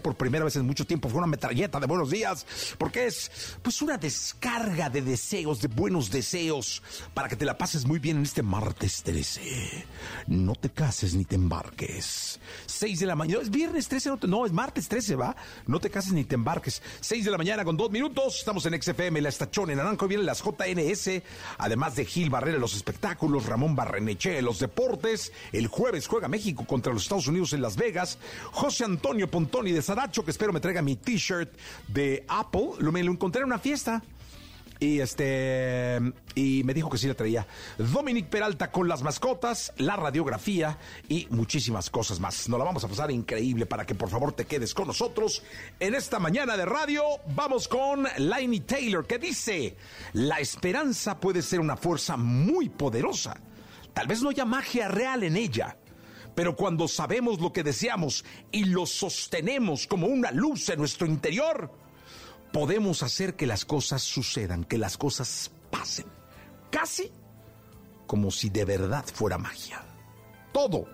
por primera vez en mucho tiempo. Fue una metralleta de buenos días, porque es pues una descarga de deseos, de buenos deseos, para que te la pases muy bien en este martes 13. No te cases ni te embarques. 6 de la mañana. Es viernes 13, no, no, es martes 13, ¿va? No te cases ni te embarques. 6 de la mañana con dos minutos. Estamos en XFM, la estación en Naranjo. Vienen las JNS, además de Gil Barrera, los espectáculos, Ramón Barreneche, los deportes. El jueves juega México contra los Estados Unidos en Las Vegas. José Antonio Pontoni de Saracho, que espero me traiga mi t-shirt de Apple. Lo, me lo encontré en una fiesta. Y este y me dijo que sí la traía. Dominic Peralta con las mascotas, la radiografía y muchísimas cosas más. Nos la vamos a pasar increíble para que por favor te quedes con nosotros. En esta mañana de radio vamos con Lainey Taylor que dice, la esperanza puede ser una fuerza muy poderosa. Tal vez no haya magia real en ella. Pero cuando sabemos lo que deseamos y lo sostenemos como una luz en nuestro interior, podemos hacer que las cosas sucedan, que las cosas pasen. Casi como si de verdad fuera magia. Todo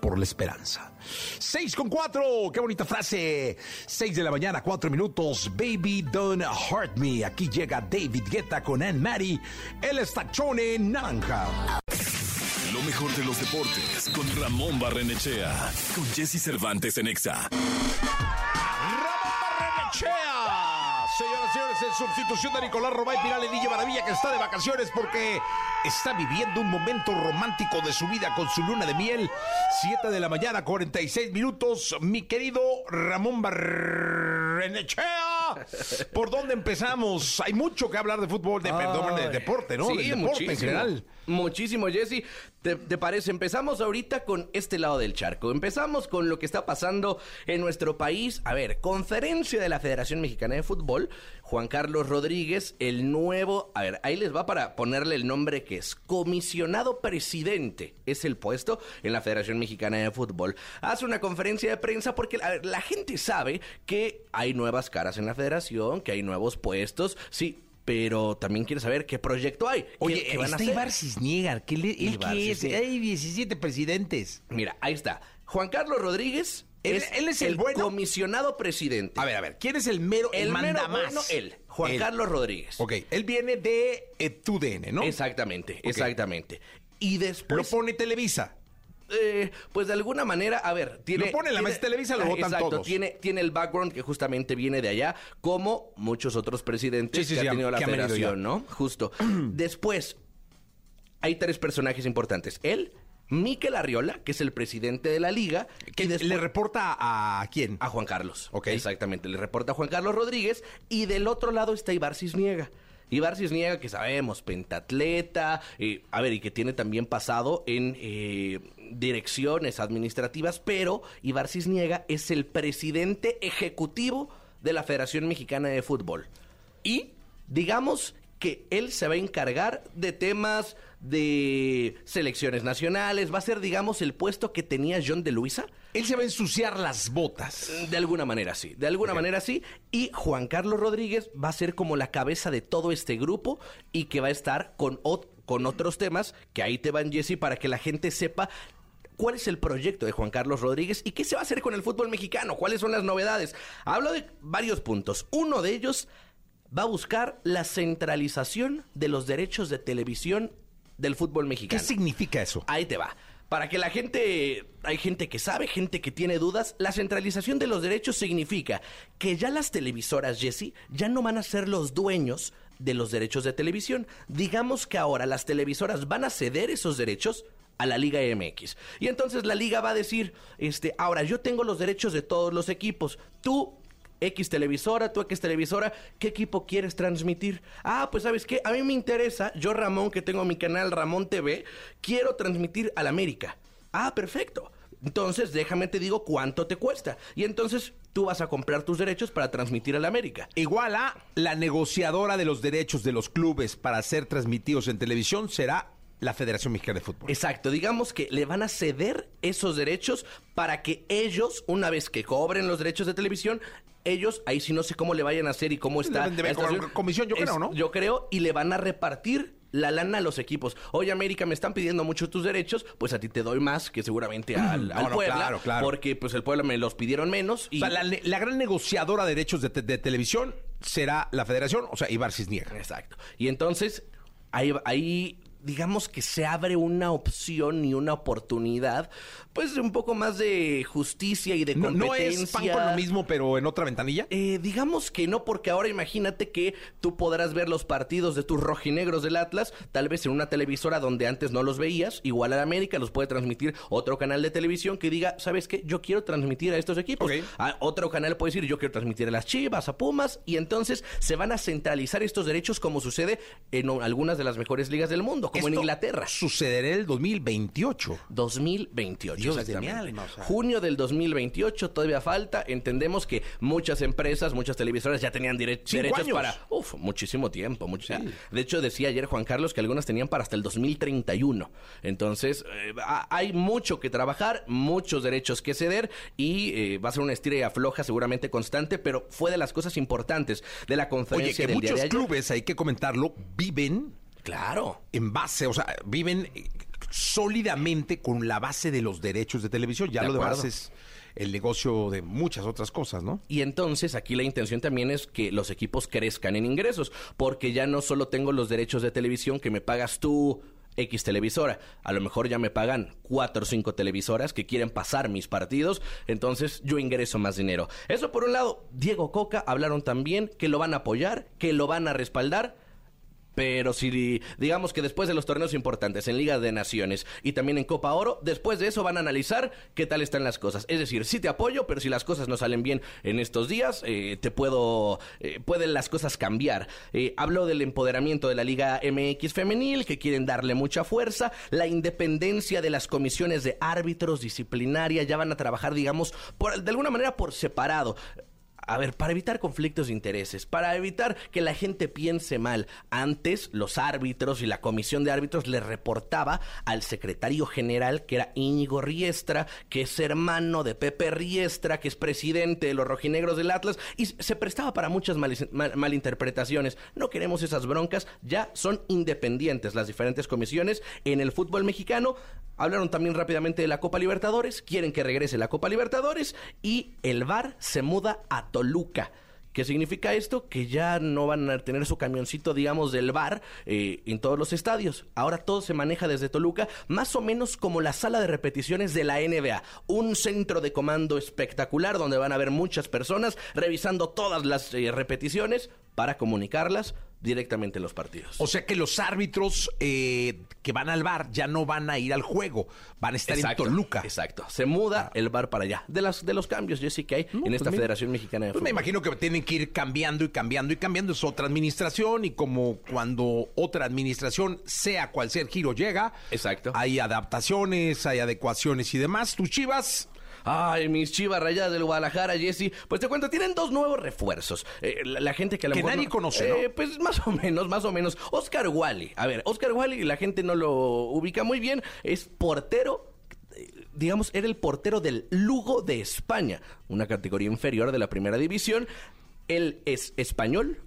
por la esperanza. 6 con 4, qué bonita frase. 6 de la mañana, 4 minutos. Baby, don't hurt me. Aquí llega David Guetta con Anne Mary. El estachone naranja. Mejor de los deportes con Ramón Barrenechea. Con Jesse Cervantes en Exa. Ramón Barrenechea. Señoras y señores, en sustitución de Nicolás Romay Piral Edilla Maravilla, que está de vacaciones porque está viviendo un momento romántico de su vida con su luna de miel. 7 de la mañana, 46 minutos. Mi querido Ramón Barrenechea. ¿Por dónde empezamos? Hay mucho que hablar de fútbol, de, perdón, de Ay. deporte, ¿no? Sí, Del deporte en muchísimo. general. Muchísimo, Jesse. ¿Te, te parece? Empezamos ahorita con este lado del charco. Empezamos con lo que está pasando en nuestro país. A ver, conferencia de la Federación Mexicana de Fútbol. Juan Carlos Rodríguez, el nuevo. A ver, ahí les va para ponerle el nombre que es. Comisionado presidente es el puesto en la Federación Mexicana de Fútbol. Hace una conferencia de prensa porque a ver, la gente sabe que hay nuevas caras en la federación, que hay nuevos puestos. Sí. Pero también quiere saber qué proyecto hay. Oye, qué van a está hacer. Ibar Cisniega, ¿qué le, él Ibar qué es? Hay 17 presidentes. Mira, ahí está. Juan Carlos Rodríguez Él- es, él es el bueno. comisionado presidente. A ver, a ver, ¿quién es el mero, el, el manda mero más? bueno, él, Juan Él. Carlos Rodríguez. Ok, él viene de eh, TUDN, ¿no? Exactamente, exactamente. Y después, Lo pone Televisa. eh, pues de alguna manera, a ver, tiene... Lo pone en la tiene- mesa de Televisa, lo Ah, votan exacto, todos. Tiene, tiene el background que justamente viene de allá, como muchos otros presidentes Sí, sí, que sí, ha tenido la federación. ¿no? Justo. después, hay tres personajes importantes. Él, Miquel Arriola, que es el presidente de la liga, Que después- le reporta a quién? A Juan Carlos. Ok. Exactamente. Le reporta a Juan Carlos Rodríguez. Y del otro lado está Ibar Cisniega. Ibar Cisniega, que sabemos, pentatleta, eh, a ver, y que tiene también pasado en eh, direcciones administrativas, pero Ibar Cisniega es el presidente ejecutivo de la Federación Mexicana de Fútbol. Y digamos que él se va a encargar de temas de selecciones nacionales, va a ser, digamos, el puesto que tenía John de Luisa. Él se va a ensuciar las botas. De alguna manera sí, de alguna manera sí. Y Juan Carlos Rodríguez va a ser como la cabeza de todo este grupo y que va a estar con, ot- con otros temas que ahí te van, Jesse, para que la gente sepa cuál es el proyecto de Juan Carlos Rodríguez y qué se va a hacer con el fútbol mexicano, cuáles son las novedades. Hablo de varios puntos. Uno de ellos va a buscar la centralización de los derechos de televisión del fútbol ¿Qué mexicano. significa eso? Ahí te va. Para que la gente, hay gente que sabe, gente que tiene dudas, la centralización de los derechos significa que ya las televisoras, Jesse, ya no van a ser los dueños de los derechos de televisión. Digamos que ahora las televisoras van a ceder esos derechos a la Liga MX. Y entonces la liga va a decir, este, ahora yo tengo los derechos de todos los equipos. Tú X televisora, tú X televisora, ¿qué equipo quieres transmitir? Ah, pues sabes qué, a mí me interesa, yo Ramón, que tengo mi canal Ramón TV, quiero transmitir al América. Ah, perfecto. Entonces, déjame te digo cuánto te cuesta. Y entonces tú vas a comprar tus derechos para transmitir al América. Igual a la negociadora de los derechos de los clubes para ser transmitidos en televisión será la Federación Mexicana de Fútbol. Exacto, digamos que le van a ceder esos derechos para que ellos, una vez que cobren los derechos de televisión, ellos, ahí sí no sé cómo le vayan a hacer y cómo está. Deben de ver situación. comisión, yo creo, ¿no? Yo creo, y le van a repartir la lana a los equipos. Oye, América, me están pidiendo mucho tus derechos, pues a ti te doy más que seguramente al, al no, Puebla, claro, claro. porque pues el Puebla me los pidieron menos. Y... O sea, la, la gran negociadora de derechos de, te- de televisión será la Federación, o sea, Ibar Cisniega. Exacto. Y entonces, ahí, ahí digamos que se abre una opción y una oportunidad, pues un poco más de justicia y de No, competencia. no es pan con lo mismo, pero en otra ventanilla. Eh, digamos que no, porque ahora imagínate que tú podrás ver los partidos de tus rojinegros del Atlas, tal vez en una televisora donde antes no los veías, igual a la América los puede transmitir otro canal de televisión que diga, ¿sabes qué? Yo quiero transmitir a estos equipos. A otro canal puede decir, yo quiero transmitir a las Chivas, a Pumas, y entonces se van a centralizar estos derechos como sucede en algunas de las mejores ligas del mundo, como en Inglaterra. Sucederá en el 2028. 2028. Dios de exactamente. mi alma, o sea. Junio del 2028, todavía falta. Entendemos que muchas empresas, muchas televisoras ya tenían derechos años. para uf, muchísimo tiempo. mucho- Sí. De hecho, decía ayer Juan Carlos que algunas tenían para hasta el 2031. Entonces, eh, ha- hay mucho que trabajar, muchos derechos que ceder y eh, va a ser una estira y afloja seguramente constante, pero fue de las cosas importantes de la Oye, conferencia que del día muchos de ayer. clubes, hay que comentarlo, viven Claro. en base, o sea, viven sólidamente con la base de los derechos de televisión. Ya De lo demás es el negocio de muchas otras cosas, ¿no? Y entonces aquí la intención también es que los equipos crezcan en ingresos, porque ya no solo tengo los derechos de televisión que me pagas tú X televisora, a lo mejor ya me pagan cuatro o cinco televisoras que quieren pasar mis partidos, entonces yo ingreso más dinero. Eso por un lado, Diego Coca hablaron también que lo van a apoyar, que lo van a respaldar. Pero si digamos que después de los torneos importantes en Liga de Naciones y también en Copa Oro, después de eso van a analizar qué tal están las cosas. Es decir, sí te apoyo, pero si las cosas no salen bien en estos días, eh, te puedo, eh, pueden las cosas cambiar. Eh, habló del empoderamiento de la Liga MX femenil, que quieren darle mucha fuerza, la independencia de las comisiones de árbitros, disciplinaria, ya van a trabajar, digamos, por, de alguna manera por separado. A ver, para evitar conflictos de intereses, para evitar que la gente piense mal, antes los árbitros y la comisión de árbitros le reportaba al secretario general, que era Íñigo Riestra, que es hermano de Pepe Riestra, que es presidente de los rojinegros del Atlas, y se prestaba para muchas malinterpretaciones. No queremos esas broncas, ya son independientes las diferentes comisiones en el fútbol mexicano. Hablaron también rápidamente de la Copa Libertadores, quieren que regrese la Copa Libertadores y el VAR se muda a Toluca. ¿Qué significa esto? Que ya no van a tener su camioncito, digamos, del bar eh, en todos los estadios. Ahora todo se maneja desde Toluca, más o menos como la sala de repeticiones de la NBA. Un centro de comando espectacular donde van a haber muchas personas revisando todas las eh, repeticiones para comunicarlas directamente en los partidos. O sea que los árbitros eh, que van al bar ya no van a ir al juego, van a estar en Toluca. Exacto. Se muda el bar para allá. De las de los cambios, Jesse, que hay en pues esta mira. Federación Mexicana de Pues me Fútbol. imagino que tienen que ir cambiando y cambiando y cambiando. Es otra administración y como cuando otra administración, sea cual sea el giro, llega, Exacto. hay adaptaciones, hay adecuaciones y demás. Tus chivas, Ay, mis chivas rayadas del Guadalajara, Jesse. Pues te cuento, tienen dos nuevos refuerzos. Eh, la, la gente que a lo Que mejor nadie no- conoce, ¿no? Eh, pues más o menos, más o menos. Oscar Wally. A ver, Oscar Wally, la gente no lo ubica muy bien. Es portero. eh, Digamos, era el portero del Lugo de España, una categoría inferior de la primera división. Él es español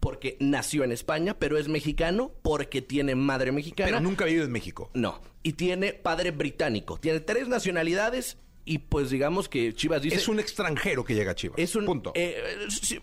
porque nació en España, pero es mexicano porque tiene madre mexicana. pero nunca ha vivido en México. No, y tiene padre británico. Tiene tres nacionalidades y pues digamos que Chivas dice... Es un extranjero que llega a Chivas. Es un punto. eh,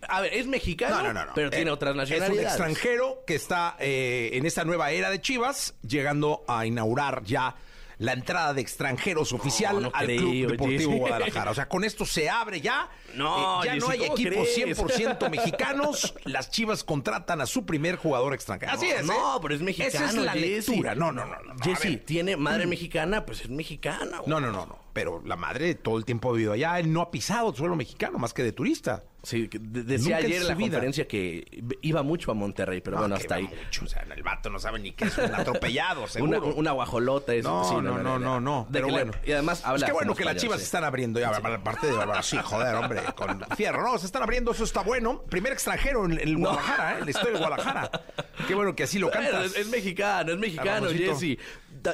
a ver, es mexicano, No, no, no, no. pero Eh, tiene otras nacionalidades. Es un extranjero que está eh, en esta nueva era de Chivas, llegando a inaugurar ya la entrada de extranjeros oficial no al Club Deportivo Jesse. Guadalajara. O sea, con esto se abre ya. No, Eh, ya no hay ¿cómo equipos crees? 100% mexicanos. Las Chivas contratan a su primer jugador extranjero. Así es. No, ¿eh? pero es mexicano. Esa es la Jesse. lectura. No, no, no. no, Jesse, tiene madre mexicana, pues es mexicana. güey. No, no, no, no. Pero la madre todo el tiempo ha vivido allá. Él no ha pisado suelo mexicano más que de turista. Sí, de- decía Nunca ayer en la vida. conferencia que iba mucho a Monterrey, pero Ah, bueno, hasta ahí. mucho, o sea, el vato no sabe ni qué es un atropellado, Una, seguro. una guajolota. Es, No, sí, no, no, no, no. De Pero bueno. y además habla Es que bueno que las chivas sí. se están abriendo ya, aparte de hablar así, joder, hombre, con fierro. No, se están abriendo, eso está bueno. Primer extranjero en, en Guadalajara, ¿eh? En la historia de Guadalajara. Qué bueno que así lo Bueno, cantas. es, es mexicano, es mexicano. Jesse.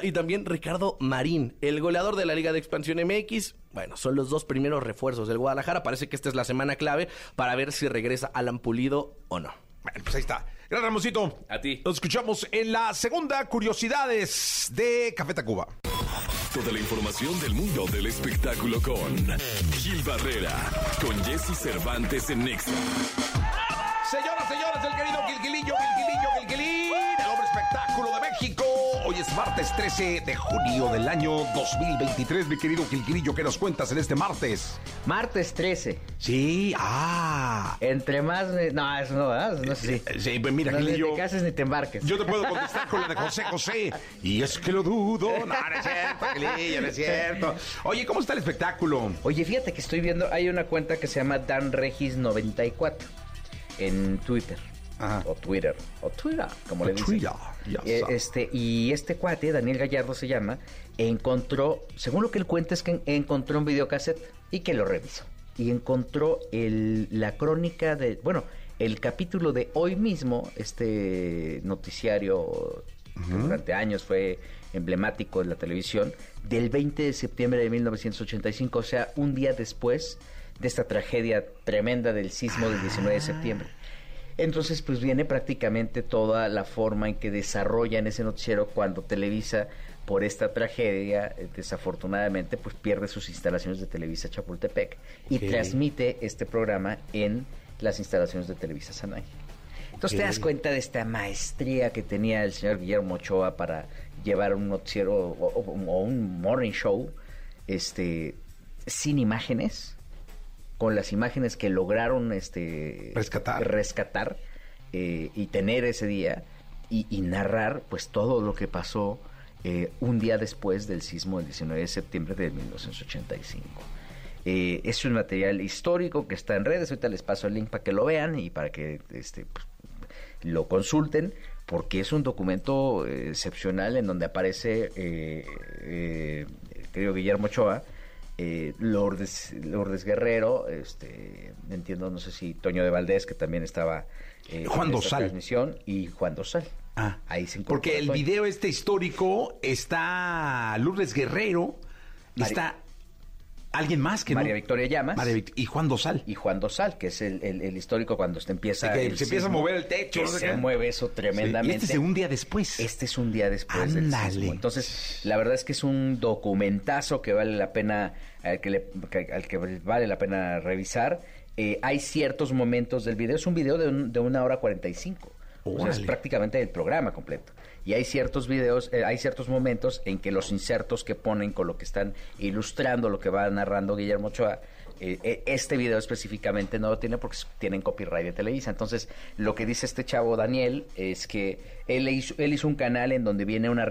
Y también Ricardo Marín, el goleador de la Liga de Expansión MX. Bueno, son los dos primeros refuerzos del Guadalajara. Parece que esta es la semana clave para ver si regresa Alan Pulido o no. Bueno, pues ahí está. Gran Ramosito. A ti. Nos escuchamos en la segunda Curiosidades de Café Tacuba. Toda la información del mundo del espectáculo con Gil Barrera, con Jesse Cervantes en Nexa. Señoras, señores, el querido Gilquilillo, Gilquilillo, Gilquilín, el hombre espectáculo de México. Hoy es martes 13 de junio del año 2023, mi querido Gilquilillo. ¿Qué nos cuentas en este martes? Martes 13. Sí, ah. Entre más... me- No, eso no, ¿verdad? No sé si... Sí, pues mira, No, ni te cases ni te embarques. Yo te puedo contestar con la de José José. Y es que lo dudo. No, no es cierto, Gilillo, no es cierto. Oye, ¿cómo está el espectáculo? Oye, fíjate que estoy viendo... Hay una cuenta que se llama DanRegis94 en Twitter. Ajá. O Twitter. O Twitter, como O le dicen. Twitter, ya Eh, este, y este cuate, Daniel Gallardo se llama, encontró, según lo que él cuenta, es que en- encontró un videocassette y que lo revisó. Y encontró el, la crónica de, bueno, el capítulo de hoy mismo, este noticiario que durante años fue emblemático en la televisión, del 20 de septiembre de 1985, o sea, un día después de esta tragedia tremenda del sismo del 19 de septiembre. Entonces, pues viene prácticamente toda la forma en que desarrollan ese noticiero cuando Televisa, por esta tragedia, eh, desafortunadamente, pues pierde sus instalaciones de Televisa Chapultepec y transmite este programa en las instalaciones de Televisa San Ángel. Entonces te das cuenta de esta maestría que tenía el señor Guillermo Ochoa para llevar un noticiero o, o- o un morning show este, sin imágenes, con las imágenes que lograron este, Rescatar. rescatar eh, y tener ese día y, y narrar pues todo lo que pasó eh, un día después del sismo del 19 de septiembre de 1985. Eh, es un material histórico que está en redes, ahorita les paso el link para que lo vean y para que este, pues, lo consulten, porque es un documento eh, excepcional en donde aparece el querido Guillermo Ochoa, eh, Lourdes, Lourdes Guerrero, este, entiendo, no sé si Toño de Valdés, que también estaba eh, Juan en Dosal. transmisión, y Juan Dosal. Ah, ahí se Porque el Toño. video este histórico está Lourdes Guerrero, Mari- está alguien más que María no. Victoria Llamas María Vict- y Juan Dosal. y Juan Dosal, que es el, el- el histórico cuando se empieza, Sí, que el se empieza a mover el techo, que se mueve eso Sí, tremendamente. Y este es un día después. Este es un día después del sismo. Entonces, la verdad es que es un documentazo que vale la pena, al que, le- al que vale la pena revisar. Eh, hay ciertos momentos del video, es un video de, un- de una hora 45. O sea, es prácticamente el programa completo. Y hay ciertos videos, eh, hay ciertos momentos en que los insertos que ponen con lo que están ilustrando, lo que va narrando Guillermo Ochoa, eh, eh, este video específicamente no lo tiene porque tienen copyright de Televisa. Entonces, lo que dice este chavo Daniel es que él hizo, él hizo un canal en donde viene una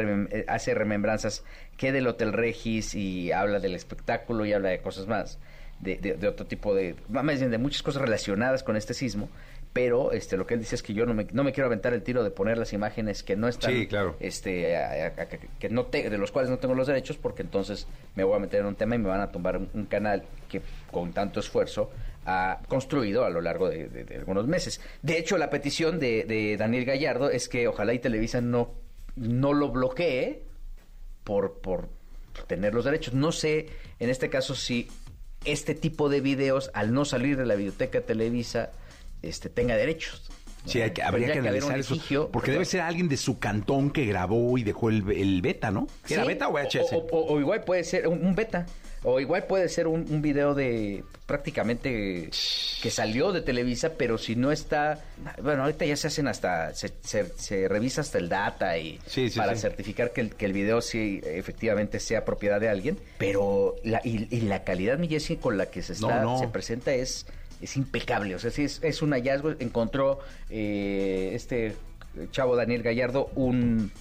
hace remembranzas que del Hotel Regis y habla del espectáculo y habla de cosas más, de, de- de otro tipo de, más bien de muchas cosas relacionadas con este sismo. Pero este, lo que él dice es que yo no me, no me quiero aventar el tiro de poner las imágenes que no están Sí, claro. este a- a- a- que- no te- de los cuales no tengo los derechos porque entonces me voy a meter en un tema y me van a tumbar un, un canal que con tanto esfuerzo ha construido a lo largo de, de- de algunos meses. De hecho, la petición de, de Daniel Gallardo es que ojalá y Televisa no, no lo bloquee por, por tener los derechos. No sé, en este caso, si este tipo de videos, al no salir de la biblioteca Televisa, este, tenga derechos. Sí, hay que- habría que un analizar eso. litigio, Porque debe ser alguien de su cantón que grabó y dejó el, el beta, ¿no? ¿Era Sí, beta o VHS? O, o- o igual puede ser un, un beta. O igual puede ser un, un video de prácticamente que salió de Televisa, pero si no está... Bueno, ahorita ya se hacen hasta... Se, se- se revisa hasta el data y Sí, sí, para certificar que el, que el video sí efectivamente sea propiedad de alguien. Pero la, y, y la calidad, mi con la que se, está, No, no. se presenta es, es impecable. O sea, sí, es, es un hallazgo. Encontró eh, este chavo Daniel Gallardo un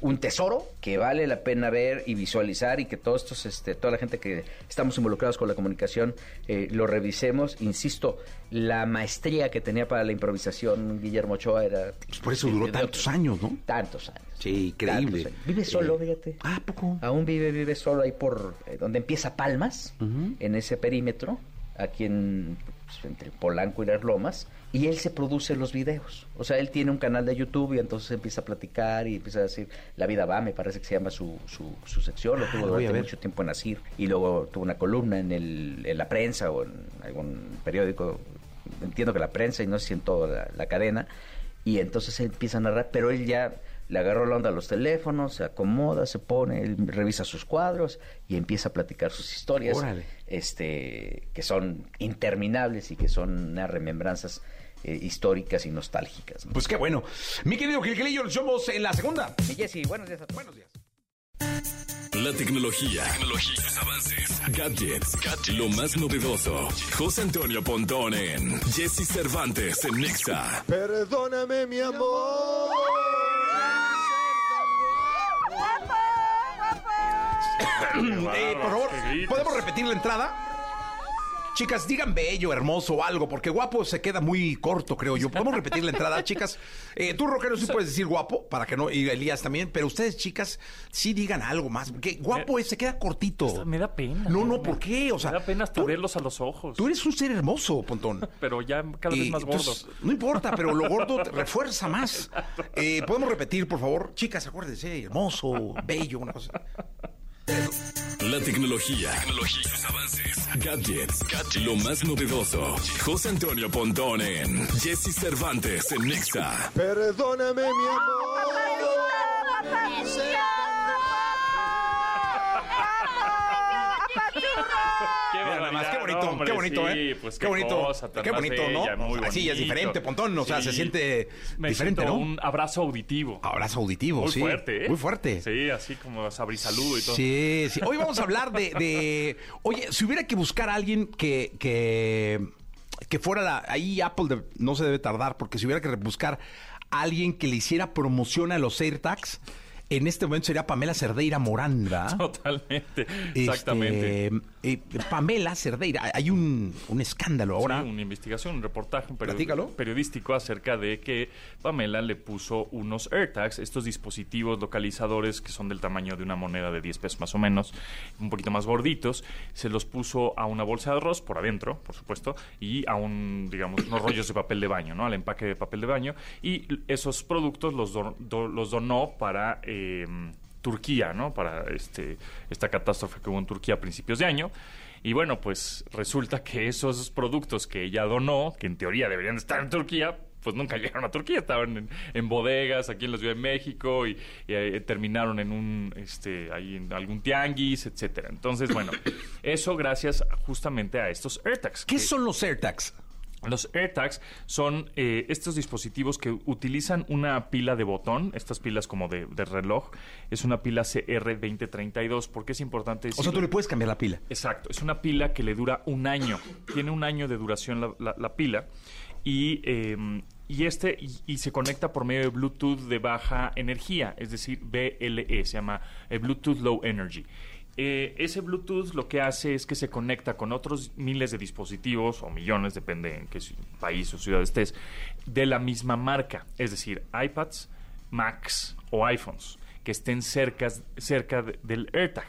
un tesoro que vale la pena ver y visualizar y que todos estos, este, toda la gente que estamos involucrados con la comunicación eh, lo revisemos. Insisto, la maestría que tenía para la improvisación Guillermo Ochoa era... Pues por eso duró tantos años, ¿no? Tantos años. Sí, increíble. Años. Vive solo, Eh, fíjate. Ah, ¿a poco? Aún vive, vive solo ahí por eh, donde empieza Palmas, en ese perímetro, aquí en pues, entre Polanco y Las Lomas, y él se produce los videos. O sea, él tiene un canal de YouTube y entonces empieza a platicar y empieza a decir, La vida va, me parece que se llama su, su, su sección, lo tuvo durante mucho tiempo en Asir, y luego tuvo una columna en, el, en la prensa o en algún periódico, entiendo que la prensa y no sé si en toda la, la cadena, y entonces él empieza a narrar, pero él ya le agarró la onda a los teléfonos, se acomoda, se pone, él revisa sus cuadros y empieza a platicar sus historias, Órale. este, que son interminables y que son unas remembranzas eh, históricas y nostálgicas. ¿no? Pues qué bueno. Mi querido Gilgilillo, nos vemos en la segunda. Y Jessy, buenos días a todos. Buenos días. La tecnología, tecnología, avances, gadgets, lo más novedoso. José Antonio Pontón en Jesse Cervantes en Nexa. Perdóname, mi amor. Eh, por favor. ¿podemos repetir la entrada? Chicas, digan bello, hermoso o algo, porque guapo se queda muy corto, creo yo. ¿Podemos repetir la entrada, chicas? Eh, tú, Rockero, sí puedes decir guapo, para que no, y Elías también, pero ustedes, chicas, sí digan algo más, porque guapo es- se queda cortito. Me da pena. No, no, me- ¿por qué? O sea, me da pena hasta tú- verlos a los ojos. Tú eres un ser hermoso, Pontón. Pero ya cada vez más gordo. no importa, pero lo gordo te refuerza más. Eh, ¿Podemos repetir, por favor? Chicas, acuérdense, hermoso, bello, una cosa. La tecnología, tecnología, sus avances, gadgets, lo más novedoso. José Antonio Pontón en Jesse Cervantes en Nexa. Perdóname, mi amor. Qué Mira, nada más, qué bonito, hombre, qué bonito, sí, ¿eh? pues qué bonito, cosa tan qué bonito, bella, ¿no? muy Así es diferente, Pontón, o sea, se siente Me diferente, ¿no? un abrazo auditivo. Abrazo auditivo, Muy sí. fuerte, ¿eh? Muy fuerte. Sí, así como sabrisaludo y todo. Sí, sí. Hoy vamos a hablar de, de- Oye, si hubiera que buscar a alguien que, que, que fuera la... Ahí Apple de- no se debe tardar, porque si hubiera que buscar a alguien que le hiciera promoción a los AirTags, en este momento sería Pamela Cerdeira Morán, ¿verdad? Totalmente. Este, Exactamente. Eh, Pamela Cerdeira, hay un, un escándalo ahora. Sí, una investigación, un reportaje un periodístico acerca de que Pamela le puso unos AirTags, estos dispositivos localizadores que son del tamaño de una moneda de 10 pesos más o menos, un poquito más gorditos, se los puso a una bolsa de arroz por adentro, por supuesto, y a un, digamos, unos rollos de papel de baño, ¿no? Al empaque de papel de baño, y esos productos los, do- do- los donó para... eh, Turquía, ¿no? Para este, esta catástrofe que hubo en Turquía a principios de año. Y bueno, pues resulta que esos productos que ella donó, que en teoría deberían estar en Turquía, pues nunca llegaron a Turquía, estaban en, en bodegas aquí en la Ciudad de México y, y, eh, terminaron en un, este, ahí en algún tianguis, etcétera. Entonces, bueno, eso gracias justamente a estos AirTags. ¿Qué que- son los AirTags? Los AirTags son eh, estos dispositivos que utilizan una pila de botón, estas pilas como de, de reloj, es una pila CR2032. ¿Por qué es importante O sea, tú le puedes cambiar la pila. Exacto, es una pila que le dura un año. Tiene un año de duración la, la- la pila. Y, eh, y este y, y se conecta por medio de Bluetooth de baja energía, es decir, BLE, se llama eh, Bluetooth Low Energy. Eh, ese Bluetooth lo que hace es que se conecta con otros miles de dispositivos, o millones, depende en qué país o ciudad estés, de la misma marca, es decir, iPads, Macs o iPhones, que estén cerca, cerca de- del AirTag.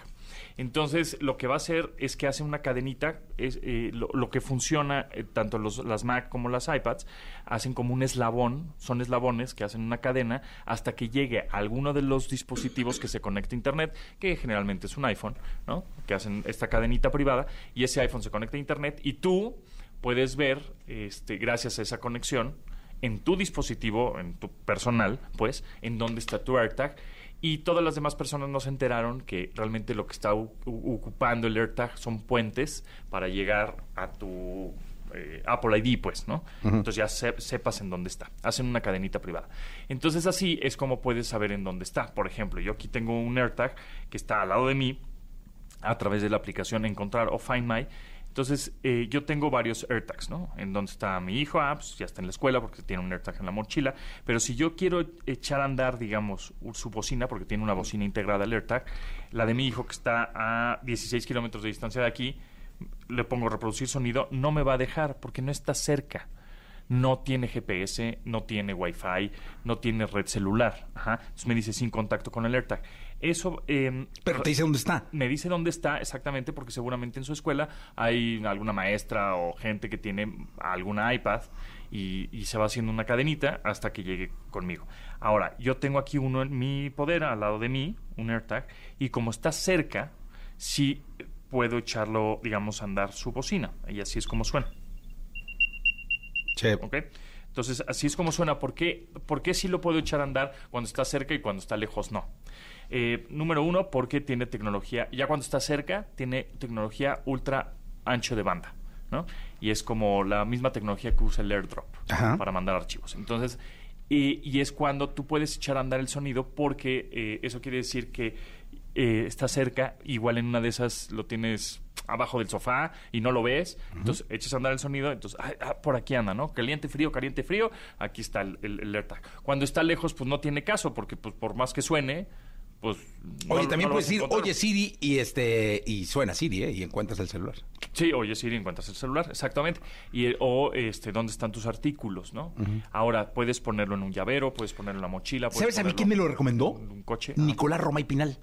Entonces, lo que va a hacer es que hace una cadenita, es, eh, lo, lo que funciona, eh, tanto los, las Mac como las iPads, hacen como un eslabón, son eslabones que hacen una cadena hasta que llegue a alguno de los dispositivos que se conecta a Internet, que generalmente es un iPhone, ¿no? Que hacen esta cadenita privada y ese iPhone se conecta a Internet y tú puedes ver, este, gracias a esa conexión, en tu dispositivo, en tu personal, pues, en dónde está tu AirTag. Y todas las demás personas no se enteraron que realmente lo que está ocupando el AirTag son puentes para llegar a tu eh, Apple ID, pues, ¿no? Entonces ya se- sepas en dónde está. Hacen una cadenita privada. Entonces así es como puedes saber en dónde está. Por ejemplo, yo aquí tengo un AirTag que está al lado de mí a través de la aplicación Encontrar o Find My. Entonces, eh, yo tengo varios AirTags, ¿no? En donde está mi hijo, ah, pues ya está en la escuela porque tiene un AirTag en la mochila. Pero si yo quiero echar a andar, digamos, su bocina, porque tiene una bocina integrada al AirTag, la de mi hijo que está a 16 kilómetros de distancia de aquí, le pongo reproducir sonido, no me va a dejar porque no está cerca. No tiene GPS, no tiene Wi-Fi, no tiene red celular. Ajá. Entonces me dice sin contacto con el AirTag. Eso. em, Pero te dice dónde está. me dice dónde está exactamente porque seguramente en su escuela hay alguna maestra o gente que tiene alguna iPad y, y se va haciendo una cadenita hasta que llegue conmigo. Ahora, yo tengo aquí uno en mi poder, al lado de mí, un AirTag, y como está cerca, sí puedo echarlo, digamos, a andar su bocina. Y así es como suena. Che. ¿ok? Entonces, así es como suena. ¿Por qué, ¿Por qué sí lo puedo echar a andar cuando está cerca y cuando está lejos no? Eh, número uno, porque tiene tecnología, ya cuando está cerca, tiene tecnología ultra ancho de banda, ¿no? Y es como la misma tecnología que usa el airdrop Ajá. para mandar archivos. Entonces, y, y es cuando tú puedes echar a andar el sonido porque eh, eso quiere decir que eh, está cerca, igual en una de esas lo tienes abajo del sofá y no lo ves, entonces echas a andar el sonido, entonces ah, ah, por aquí anda, ¿no? Caliente, frío, caliente, frío, aquí está el, el, el AirTag. Cuando está lejos, pues no tiene caso, porque pues por más que suene, pues... no- Oye, también puedes decir, oye Siri, y este, y suena Siri, ¿eh? Y encuentras el celular. Sí, oye Siri, encuentras el celular, exactamente. Y, o este, dónde están tus artículos, ¿no? Ahora puedes ponerlo en un llavero, puedes ponerlo en la mochila. ¿Sabes a mí quién me lo recomendó? en un coche. Ah, Nicolás Roma y Pinal.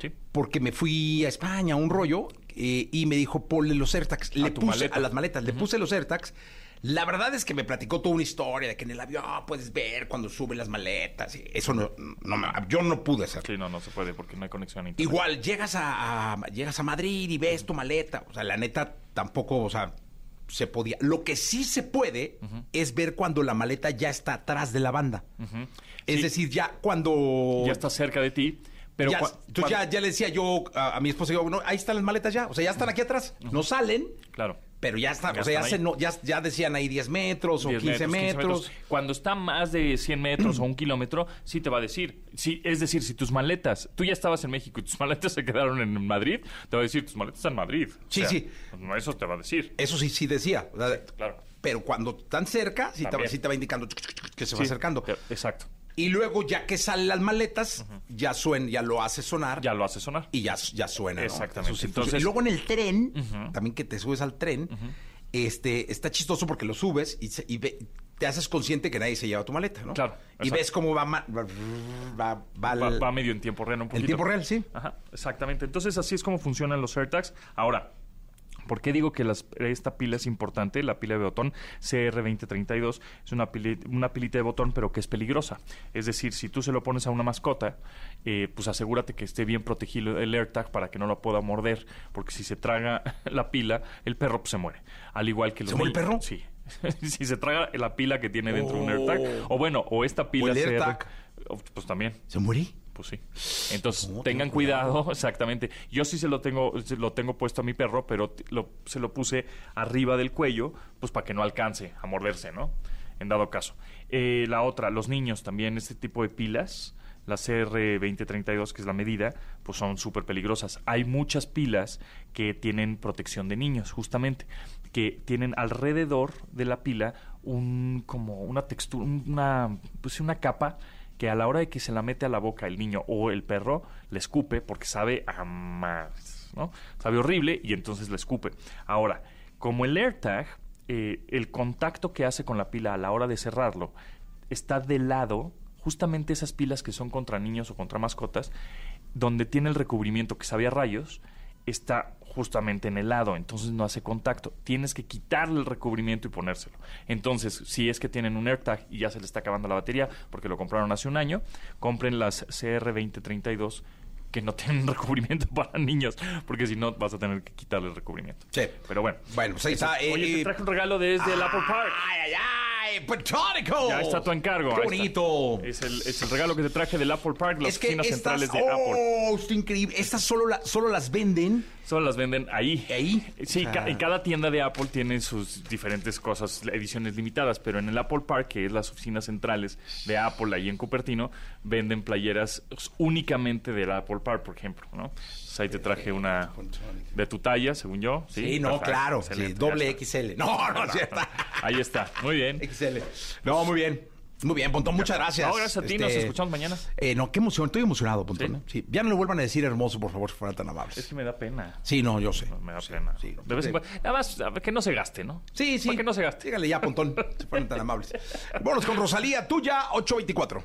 sí. Porque me fui a España un rollo eh, y me dijo, ponle los AirTags. Le puse maleta. a las maletas, le puse los AirTags. La verdad es que me platicó toda una historia de que en el avión puedes ver cuando suben las maletas. y Eso no, no me- yo no pude hacerlo. Sí, no, no se puede porque no hay conexión a internet. Igual, llegas a, a- llegas a Madrid y ves tu maleta. O sea, la neta tampoco, o sea, se podía. Lo que sí se puede es ver cuando la maleta ya está atrás de la banda. Es Sí. decir, ya cuando... Ya está cerca de ti, pero... Ya- entonces ya, ya le decía yo a, a mi esposa, yo, no, ahí están las maletas ya. O sea, ya están aquí atrás. No salen, Claro. Pero ya están. Ya o sea, ya, están se ahí. no- ya, ya decían ahí 10 metros o 10 15 metros. Cuando está más de 100 metros o un kilómetro, sí te va a decir. Sí, es decir, si tus maletas, tú ya estabas en México y tus maletas se quedaron en Madrid, te va a decir, tus maletas están en Madrid. O Sí, sea, sí. Eso te va a decir. Eso sí, sí decía. o sea, claro. Pero cuando están cerca, sí te, sí te va indicando que se va Sí, acercando. Exacto. Y luego, ya que salen las maletas, ya suena, ya lo hace sonar. Ya lo hace sonar. y ya, ya suena. ¿no? Exactamente. Sí Entonces- y luego en el tren, también que te subes al tren, este, está chistoso porque lo subes y, se- y ve- te haces consciente que nadie se lleva tu maleta, ¿no? Claro, Y exacto. ves cómo va, va, va, va Va, medio en tiempo real un poquito. tiempo real, sí. Ajá, exactamente. Entonces así es como funcionan los AirTags. Ahora, ¿por qué digo que las- esta pila es importante? La pila de botón CR2032 es una, pili- una pilita de botón, pero que es peligrosa. Es decir, si tú se lo pones a una mascota, eh, pues asegúrate que esté bien protegido el AirTag para que no lo pueda morder, porque si se traga la pila, el perro pues, se muere. Al igual que los ¿Se muere el perro? Sí. si se traga la pila que tiene dentro un AirTag, Oh. o bueno, o esta pila el CR, AirTag. pues también. ¿Se muere? Pues sí. Entonces, tengan ten cuidado, exactamente. Yo sí se lo tengo, se lo tengo puesto a mi perro, pero lo- se lo puse arriba del cuello, pues para que no alcance a morderse, ¿no? En dado caso. Eh, la otra, los niños también, este tipo de pilas, la CR2032, que es la medida, pues son súper peligrosas. Hay muchas pilas que tienen protección de niños, justamente, que tienen alrededor de la pila un como una textura, una pues una capa que a la hora de que se la mete a la boca el niño o el perro, le escupe porque sabe a más, ¿no? Sabe horrible y entonces le escupe. Ahora, como el AirTag, eh, el contacto que hace con la pila a la hora de cerrarlo está del lado, justamente esas pilas que son contra niños o contra mascotas, donde tiene el recubrimiento que sabe a rayos, está justamente en el lado, entonces no hace contacto. Tienes que quitarle el recubrimiento y ponérselo. Entonces, si es que tienen un AirTag y ya se le está acabando la batería porque lo compraron hace un año, compren las CR2032 que no tienen recubrimiento para niños, porque si no vas a tener que quitarle el recubrimiento. Sí. Pero bueno. Bueno, pues ahí está, Oye, eh, te traje un regalo desde el Apple Park. Ay, ay, ¡Ay, Platónico! Ya está tu encargo. ¡Qué bonito! Es el, es el regalo que te traje del Apple Park, las Es que oficinas estas, centrales de Apple. oh, está increíble. Estas solo, la- solo las venden Solo las venden ahí. ahí. Sí, sea, ca- en cada tienda de Apple tiene sus diferentes cosas, ediciones limitadas, pero en el Apple Park, que es las oficinas centrales de Apple ahí en Cupertino, venden playeras únicamente del Apple Park, por ejemplo, ¿no? Entonces ahí te traje una de tu talla, según yo. Sí, Sí, no, claro. Sí, doble. XL. No, no, sí está. Ahí está, muy bien. XL. No, muy bien. Muy bien, Pontón, muchas gracias. No, gracias a ti, nos escuchamos mañana. Eh, no, qué emoción, estoy emocionado, Pontón. ¿Sí? ¿eh? Sí. Ya no le vuelvan a decir hermoso, por favor, si fueran tan amables. Es que me da pena. Sí, no, yo sé. No, me da Sí, pena. de vez en cuando. Nada más, a ver, que no se gaste, ¿no? Sí, sí. Para que no se gaste. Dígale ya, Pontón, si fueran tan amables. Vámonos con Rosalía, tuya, 824.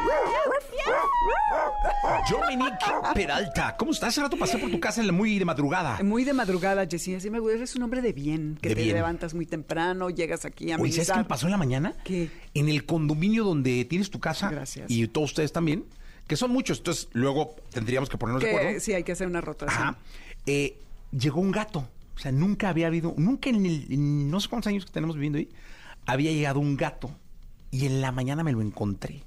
Dominique Peralta, ¿cómo estás? Hace rato pasé por tu casa muy de madrugada. Muy de madrugada, Jessie. Así me gusta. Eres un hombre de bien, que De te bien. levantas muy temprano, llegas aquí a Oye, ¿sabes qué me pasó en la mañana? ¿Qué? En el condominio donde tienes tu casa. Gracias. Y todos ustedes también, que son muchos, entonces luego tendríamos que ponernos de Que acuerdo. sí, hay que hacer una rotación. Ajá. Eh, llegó un gato. O sea, nunca había habido, nunca en, el, en no sé cuántos años que tenemos viviendo ahí, había llegado un gato. Y en la mañana me lo encontré.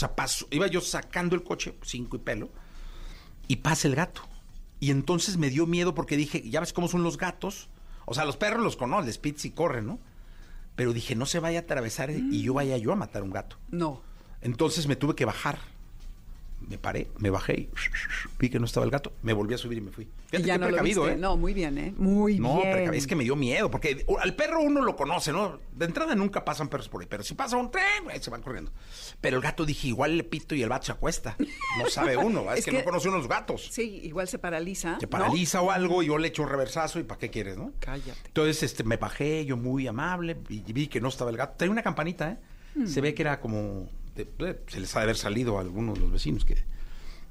O sea, pasó, iba yo sacando el coche, cinco y pelo, y pasa el gato. Y entonces me dio miedo porque dije, ya ves cómo son los gatos. O sea, los perros los conocen, les pits y corren, ¿no? Pero dije, no se vaya a atravesar y yo vaya yo a matar a un gato. No. Entonces me tuve que bajar. Me paré, me bajé y vi que no estaba el gato. Me volví a subir y me fui. Y Fíjate ya qué no lo precavido, viste. ¿eh? No, muy bien, ¿eh? Muy No, bien. precavido. es que me dio miedo, porque al perro uno lo conoce, ¿no? De entrada nunca pasan perros por ahí, pero si pasa un tren, güey, se van corriendo. Pero el gato dije, igual le pito y el vato se acuesta. No sabe uno, es, Es que, que- no conoce uno los gatos. Sí, igual se paraliza. Se ¿no? paraliza o algo y yo le echo un reversazo y ¿para qué quieres, no? Cállate. Entonces este, me bajé, yo muy amable, y vi que no estaba el gato. Tenía una campanita, ¿eh? Mm. Se ve que era como... se les ha de haber salido a algunos de los vecinos que,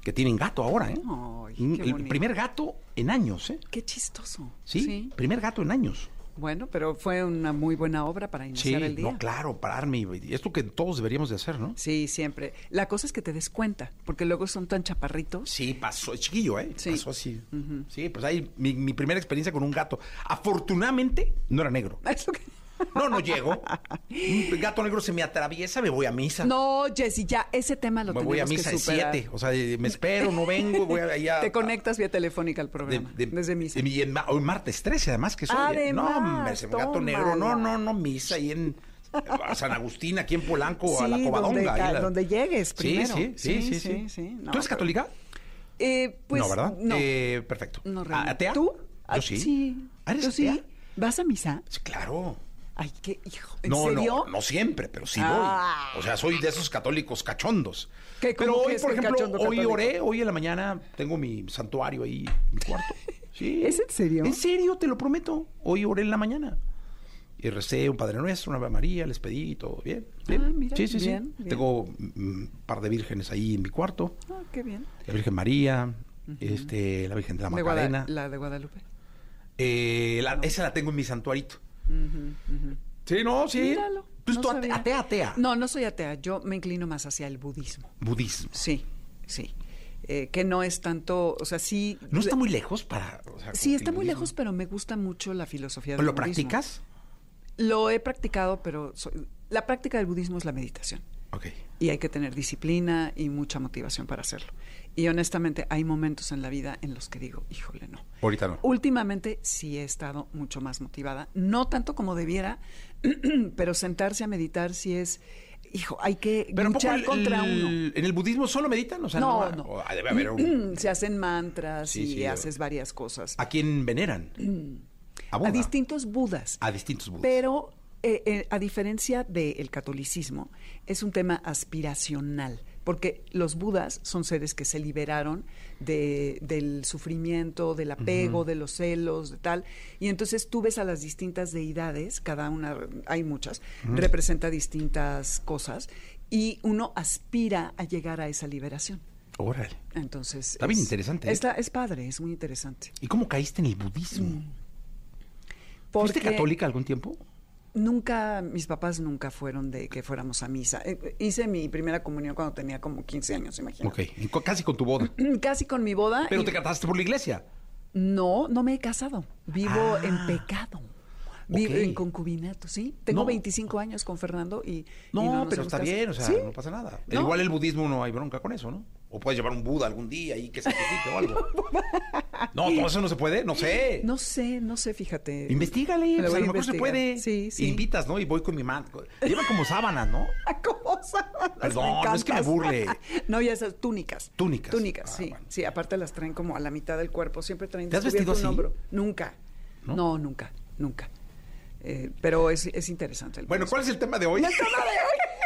que tienen gato ahora, ¿eh? Ay, el primer gato en años, ¿eh? Qué chistoso. ¿Sí? primer gato en años. Bueno, pero fue una muy buena obra para Sí, iniciar el día. no, claro, pararme. y- Esto que todos deberíamos de hacer, ¿no? Sí, siempre. La cosa es que te des cuenta, porque luego son tan chaparritos. Sí, pasó, es chiquillo, ¿eh? Sí. Pasó así. Sí, pues ahí mi, mi primera experiencia con un gato. Afortunadamente, no era negro. Es lo que- No, no llego. Un gato negro se me atraviesa, me voy a misa. No, Jessy, ya ese tema lo me voy a tenemos misa que de siete. O sea, de- me espero, no vengo, voy allá. Te conectas vía telefónica al de- programa, de- desde misa. Y en hoy martes 13, además, que soy. ¿eh? no, Además, hombre, ese gato negro. No, no, no, misa ahí en a San Agustín, aquí en Polanco, a la Sí, Covadonga. donde la- donde llegues Sí, primero. Sí, sí, sí. Sí, sí, sí, sí. No, ¿Tú eres pero- católica? Eh, pues, no, ¿verdad? No. Eh, perfecto. no ¿A- realmente. ¿Atea? ¿Tú? Yo Ah, sí. Sí. ¿Ah, ¿Eres ¿Tú sí? ¿Vas a misa? Sí, claro. Ay, qué hijo. ¿En No, serio? no, no siempre, pero sí Ah. voy. O sea, soy de esos católicos cachondos. ¿Qué, pero hoy, por ejemplo, cachondo hoy católico? oré, hoy en la mañana tengo mi santuario ahí en mi cuarto. Sí. ¿Es en serio? En serio, te lo prometo. Hoy oré en la mañana. Y recé un Padre Nuestro, una Ave María, les pedí y todo bien. bien. Ah, mira, sí, sí, bien, sí. bien. Tengo un par de vírgenes ahí en mi cuarto. Ah, qué bien. La Virgen María, este, la Virgen de la De Macarena. la de Guadalupe. Eh, la- esa la tengo en mi santuarito. Sí, no, sí. Míralo. Entonces no tú sabía. atea, atea. No, no soy atea. Yo me inclino más hacia el budismo. Budismo. Sí, sí. Eh, que no es tanto, o sea, sí. ¿No está muy lejos para...? o sea, Sí, está muy budismo? lejos, pero me gusta mucho la filosofía del ¿Lo budismo. practicas? Lo he practicado, pero soy- la práctica del budismo es la meditación. Ok. Y hay que tener disciplina y mucha motivación para hacerlo. Y honestamente, hay momentos en la vida en los que digo, híjole, no. Ahorita no. Últimamente sí he estado mucho más motivada, no tanto como debiera, pero sentarse a meditar sí es, hijo, hay que Pero un poco luchar el- contra uno. ¿En el budismo solo meditan? O sea, No, no. no. o- debe haber un- Se hacen mantras Sí, y sí, haces varias cosas. ¿A quién veneran? A, Buda. A distintos budas. A distintos budas. Pero eh, eh, a diferencia del catolicismo, es un tema aspiracional, porque los budas son seres que se liberaron de- del sufrimiento, del apego, de los celos, de tal, y entonces tú ves a las distintas deidades, cada una, hay muchas, representa distintas cosas, y uno aspira a llegar a esa liberación. Órale. Entonces... Está bien es- interesante, ¿eh? Está, es padre, es muy interesante. ¿Y cómo caíste en el budismo? ¿Fuiste Porque- católica algún tiempo? Nunca, mis papás nunca fueron de que fuéramos a misa. Eh, Hice mi primera comunión cuando tenía como 15 años, imagínate. Ok, casi con tu boda. Casi con mi boda. Pero y- te casaste por la iglesia. No, no me he casado. Vivo Ah. en pecado. Vivo en concubinato, ¿sí? Tengo No. 25 años con Fernando y... y No, nos pero está casado. bien, o sea, ¿Sí? no pasa nada. No. Igual el budismo no hay bronca con eso, ¿no? O puedes llevar un Buda algún día y que sacrifique o algo. No, todo eso no se puede, no sé. No sé, no sé, fíjate. Investígale, pues, a a lo mejor se puede. Sí, sí. Invitas, ¿no? Y voy con mi man. Llevan como sábanas, ¿no? ¿Cómo sábanas? Perdón, no es que me burle. no, ya esas túnicas. Túnicas. Túnicas, Ah, sí. bueno. Sí, aparte las traen como a la mitad del cuerpo. Siempre traen ¿Te has vestido así? hombro. Nunca. ¿No? ¿No? nunca, nunca. Eh, pero es, es interesante. el Bueno. ¿cuál es el tema de hoy? El tema de hoy.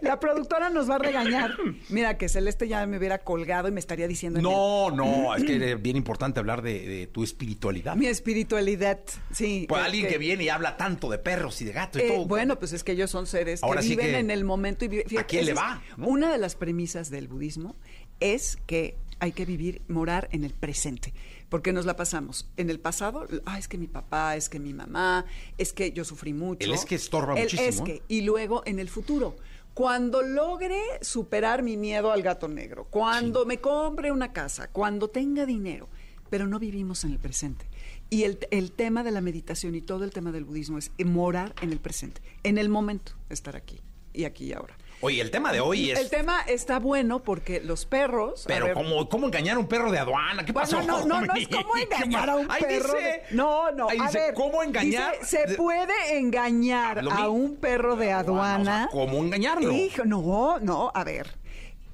La productora nos va a regañar. Mira, que Celeste ya me hubiera colgado y me estaría diciendo... en No, no, es que es bien importante hablar de, de tu espiritualidad. el- Mi espiritualidad, sí. Pues alguien que, que- viene y habla tanto de perros y de gatos y Eh, todo. bueno, pues es que ellos son seres Ahora que sí viven que, en el momento y viven- ¿a quién le va, no? Una de las premisas del budismo es que hay que vivir, morar en el presente, porque nos la pasamos en el pasado. Ah, es que mi papá, es que mi mamá, es que yo sufrí mucho. El es que estorba El muchísimo, es ¿eh? que y luego en el futuro. Cuando logre superar mi miedo al gato negro, cuando me compre una casa, cuando tenga dinero, pero no vivimos en el presente. Y el, el tema de la meditación y todo el tema del budismo es morar en el presente, en el momento, estar aquí y aquí y ahora. Oye, el tema de hoy es... El tema está bueno porque los perros. Pero ver, ¿cómo, ¿cómo engañar a un perro de aduana? ¿Qué bueno, pasó? no, no, no es como engañar a un Ahí perro. dice- de- no, no, ahí a dice, ver. ¿cómo engañar? dice, se puede engañar a un perro de aduana. o sea, ¿cómo engañarlo? Hijo, no, no, a ver.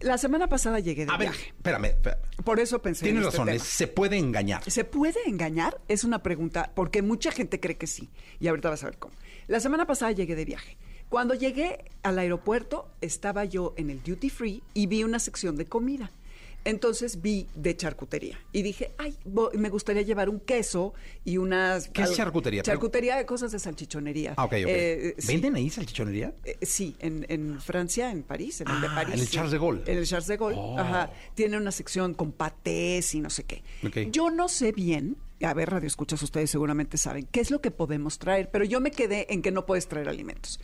La semana pasada llegué de A ver, viaje. espérame. espérame. Por eso pensé Tienes en este razón, tema. se puede engañar. ¿Se puede engañar? Es una pregunta, porque mucha gente cree que sí. Y ahorita vas a ver cómo. La semana pasada llegué de viaje. Cuando llegué al aeropuerto, estaba yo en el duty free y vi una sección de comida. Entonces vi de charcutería y dije, ay, bo- me gustaría llevar un queso y unas... ¿Qué es charcutería? Charcutería de cosas de salchichonería. Ah, ok. Eh, sí. ¿Venden ahí salchichonería? Eh, sí, en, en Francia, en París, en el de Ah, París. en el. Charles de Gaulle. En el Charles de Gaulle, Oh. ajá. Tiene una sección con patés y no sé qué. Yo no sé bien, a ver, radio escuchas, ustedes seguramente saben, qué es lo que podemos traer, pero yo me quedé en que no puedes traer alimentos.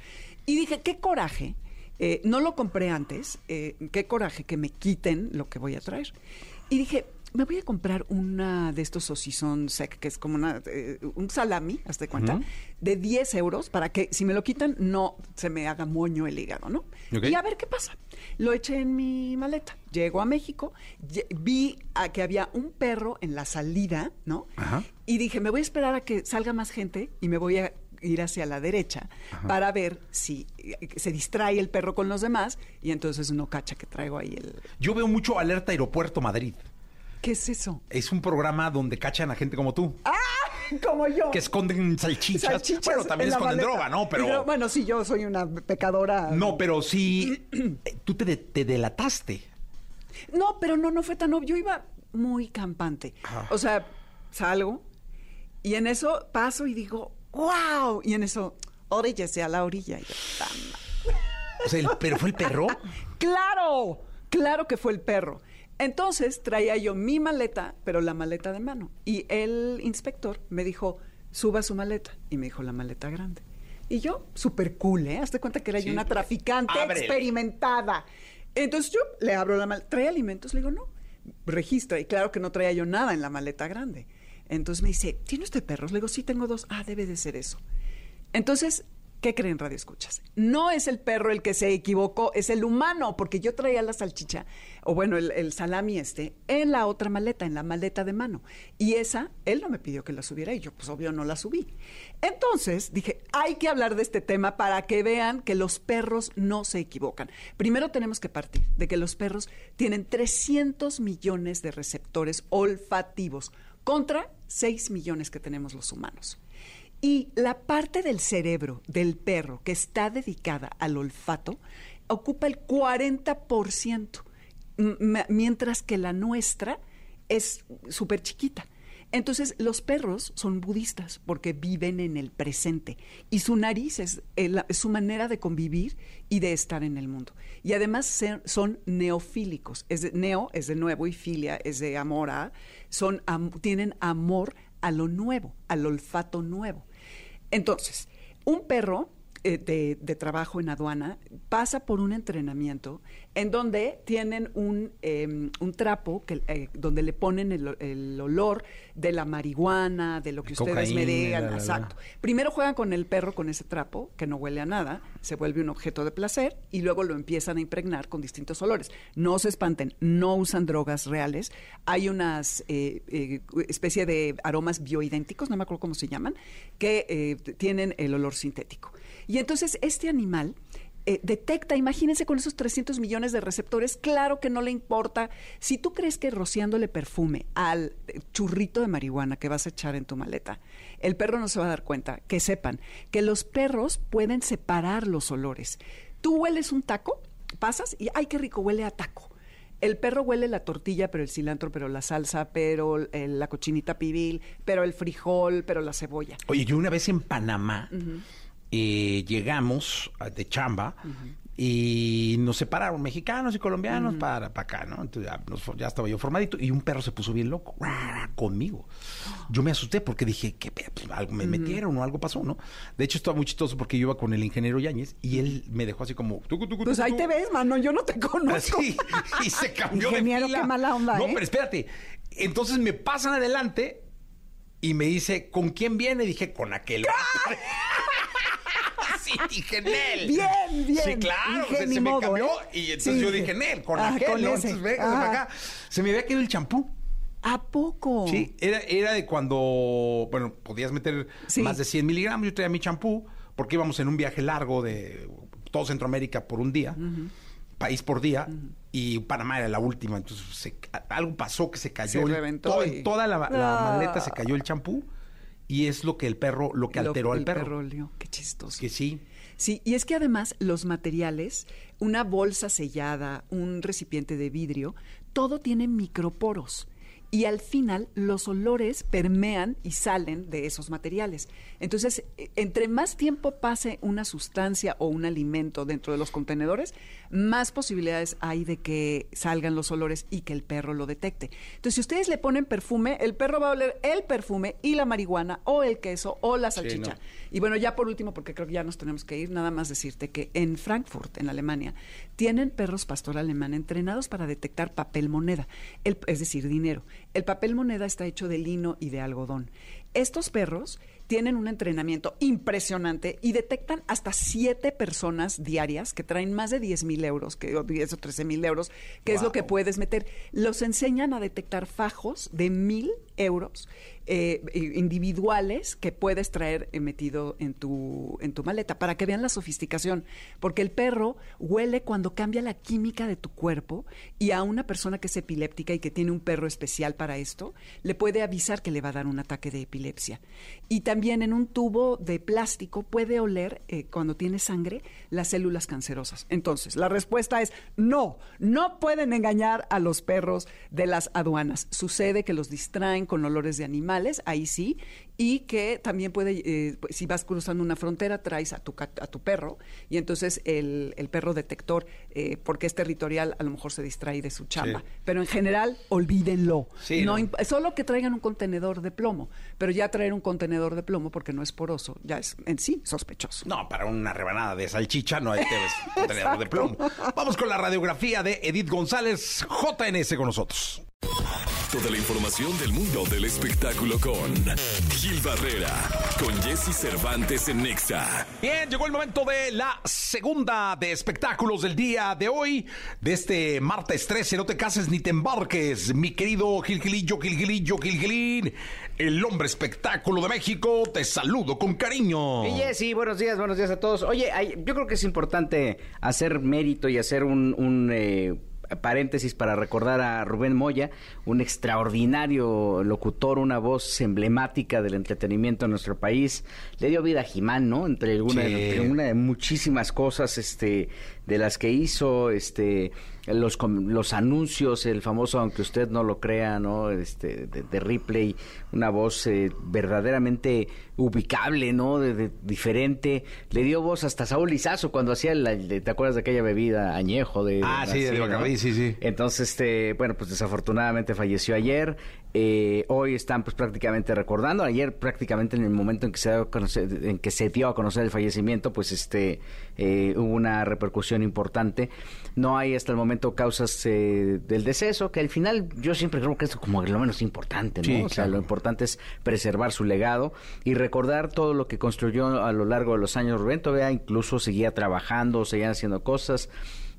Y dije, qué coraje, eh, no lo compré antes, eh, qué coraje que me quiten lo que voy a traer. Y dije, me voy a comprar una de estos sosizón sec, que es como una, eh, un salami, hazte cuenta, de 10 euros para que si me lo quitan no se me haga moño el hígado, ¿no? Y a ver qué pasa. Lo eché en mi maleta. Llego a México, vi a que había un perro en la salida, ¿no? Ajá. Y dije, me voy a esperar a que salga más gente y me voy a ir hacia la derecha para ver si eh, se distrae el perro con los demás y entonces no cacha que traigo ahí el... Yo veo mucho Alerta Aeropuerto Madrid. ¿Qué es eso? Es un programa donde cachan a gente como tú. Como yo. Que esconden salchichas. Salchichas bueno, también esconden maleta. droga, ¿no? Pero... Yo, bueno, sí, yo soy una pecadora. No, pero sí... eh, tú te, de- te delataste. No, pero no, no fue tan obvio. Yo iba muy campante. Ah. O sea, salgo y en eso paso y digo, ¡wow! Y en eso, oríllese a la orilla. Y yo. O sea, el- ¿pero fue el perro? ¡Claro! Claro que fue el perro. Entonces traía yo mi maleta, pero la maleta de mano. Y el inspector me dijo, suba su maleta. Y me dijo, la maleta grande. Y yo, súper cool, ¿eh? Hazte cuenta que era Sí, yo una traficante Ábrele. experimentada. Entonces yo le abro la maleta. ¿Trae alimentos? Le digo, no. Registra. Y claro que no traía yo nada en la maleta grande. Entonces me dice, ¿tiene usted perros? Le digo, sí, tengo dos. Ah, debe de ser eso. Entonces, ¿qué creen, Radio Escuchas? No es el perro el que se equivocó, es el humano, porque yo traía la salchicha, o bueno, el, el salami este, en la otra maleta, en la maleta de mano. Y esa, él no me pidió que la subiera y yo, pues obvio, no la subí. Entonces dije, hay que hablar de este tema para que vean que los perros no se equivocan. Primero tenemos que partir de que los perros tienen 300 millones de receptores olfativos contra 6 millones que tenemos los humanos. Y la parte del cerebro del perro que está dedicada al olfato ocupa el 40%, m- mientras que la nuestra es súper chiquita. Entonces, los perros son budistas porque viven en el presente y su nariz es, su manera de convivir y de estar en el mundo. Y además son neofílicos. Es de- neo es de nuevo y filia es de amor a. Tienen amor a lo nuevo, al olfato nuevo. Entonces, un perro eh, de trabajo en aduana pasa por un entrenamiento en donde tienen un, eh, un trapo que, eh, donde le ponen el, el olor de la marihuana, de lo que ustedes me digan. la, la, la. Exacto. Primero juegan con el perro con ese trapo, que no huele a nada, se vuelve un objeto de placer y luego lo empiezan a impregnar con distintos olores. No se espanten, no usan drogas reales. Hay unas eh, eh, especie de aromas bioidénticos, no me acuerdo cómo se llaman, que eh, tienen el olor sintético. Y entonces este animal eh, detecta, imagínense con esos 300 millones de receptores, claro que no le importa. Si tú crees que rociándole perfume al eh, churrito de marihuana que vas a echar en tu maleta, el perro no se va a dar cuenta, que sepan que los perros pueden separar los olores. Tú hueles un taco, pasas y ¡ay, qué rico! Huele a taco. El perro huele la tortilla, pero el cilantro, pero la salsa, pero eh, la cochinita pibil, pero el frijol, pero la cebolla. Oye, yo una vez en Panamá eh, llegamos a- de chamba y nos separaron mexicanos y colombianos para, para acá, ¿no? Entonces ya, nos fo- ya estaba yo formadito y un perro se puso bien loco conmigo. Yo me asusté porque dije, ¿qué pe- pues, algo me metieron o algo pasó, ¿no? De hecho, estaba muy chistoso porque yo iba con el ingeniero Yáñez y él me dejó así como... tucu, tucu, Pues tucu, ahí te ves, mano, yo no te conozco. Así, y se cambió Ingeniero, de fila. qué mala onda, No, ¿eh? pero espérate. Entonces me pasan adelante y me dice, ¿con quién viene? Dije, con aquel. sí, dije, Nel. Bien, bien. Sí, claro. Se, me cambió ¿eh? y entonces Sí, yo dije, Nel, con ah, aquel. con ¿no? ese. Entonces, venga, Ah. acá. Se me había caído el champú. ¿A poco? Sí, era, era de cuando, bueno, podías meter Sí. más de 100 miligramos. Yo traía mi champú porque íbamos en un viaje largo de todo Centroamérica por un día, país por día, y Panamá era la última. Entonces, se- algo pasó que se cayó. Se reventó todo- y- En toda la, la Ah. maleta se cayó el champú y es lo que el perro, lo que Lo- alteró al el perro. olió. Qué chistoso. Que sí. Sí, y es que además los materiales, una bolsa sellada, un recipiente de vidrio, todo tiene microporos. Y al final los olores permean y salen de esos materiales. Entonces, eh, entre más tiempo pase una sustancia o un alimento dentro de los contenedores, más posibilidades hay de que salgan los olores y que el perro lo detecte. Entonces, si ustedes le ponen perfume, el perro va a oler el perfume y la marihuana o el queso o la salchicha. no. Y bueno, ya por último, porque creo que ya nos tenemos que ir, nada más decirte que en Frankfurt, en Alemania, tienen perros pastor alemán entrenados para detectar papel moneda, el- es decir, dinero. El papel moneda está hecho de lino y de algodón. Estos perros tienen un entrenamiento impresionante y detectan hasta siete personas diarias que traen más de 10 mil euros, que, o 10 o 13 mil euros, que es lo que puedes meter. Los enseñan a detectar fajos de mil euros eh, individuales que puedes traer eh, metido en tu, en tu maleta para que vean la sofisticación. Porque el perro huele cuando cambia la química de tu cuerpo y a una persona que es epiléptica y que tiene un perro especial para esto, le puede avisar que le va a dar un ataque de epilepsia. Y también en un tubo de plástico puede oler, eh, cuando tiene sangre, las células cancerosas. Entonces, la respuesta es no, no pueden engañar a los perros de las aduanas. Sucede que los distraen con olores de animales, ahí sí, y que también puede, eh, pues, si vas cruzando una frontera, traes a tu, a tu perro, y entonces el, el perro detector, eh, porque es territorial, a lo mejor se distrae de su chamba. Sí. Pero en general, olvídenlo. Sí, no no. solo que traigan un contenedor de plomo, pero ya traer un contenedor de plomo porque no es poroso, ya es en sí sospechoso. No, para una rebanada de salchicha no hay que un tenedor de plomo. Vamos con la radiografía de Edith González, JNS con nosotros. Toda la información del mundo del espectáculo con Gil Barrera, con Jesse Cervantes en Nexa. Bien, llegó el momento de la segunda de espectáculos del día de hoy, de este martes 13. No te cases ni te embarques, mi querido Gilgilillo, Gilgilillo, Gilgilín, el hombre espectáculo de México. Te saludo con cariño. Y Jessy, buenos días, buenos días a todos. Oye, yo creo que es importante hacer mérito y hacer un, un, eh, paréntesis para recordar a Rubén Moya, un extraordinario locutor, una voz emblemática del entretenimiento en nuestro país. Le dio vida a Jimán, ¿no? Entre alguna, Sí. entre una de muchísimas cosas, este, de las que hizo este los los anuncios, el famoso aunque usted no lo crea, ¿no? Este de, de Ripley, una voz eh, verdaderamente ubicable, ¿no? De, de- diferente. Le dio voz hasta Saúl Lizazo cuando hacía el, el- ¿te acuerdas de aquella bebida añejo de Ah, sí, de sí, sí. entonces, este, bueno, pues desafortunadamente falleció ayer. Eh, hoy están pues prácticamente recordando. Ayer prácticamente en el momento en que se dio a conocer, en que se dio a conocer el fallecimiento, pues este eh, hubo una repercusión importante. No hay hasta el momento causas eh, del deceso, que al final yo siempre creo que es como lo menos importante, ¿no? Sí, o sea, claro. lo importante es preservar su legado y recordar todo lo que construyó a lo largo de los años. Rubén todavía incluso seguía trabajando, seguían haciendo cosas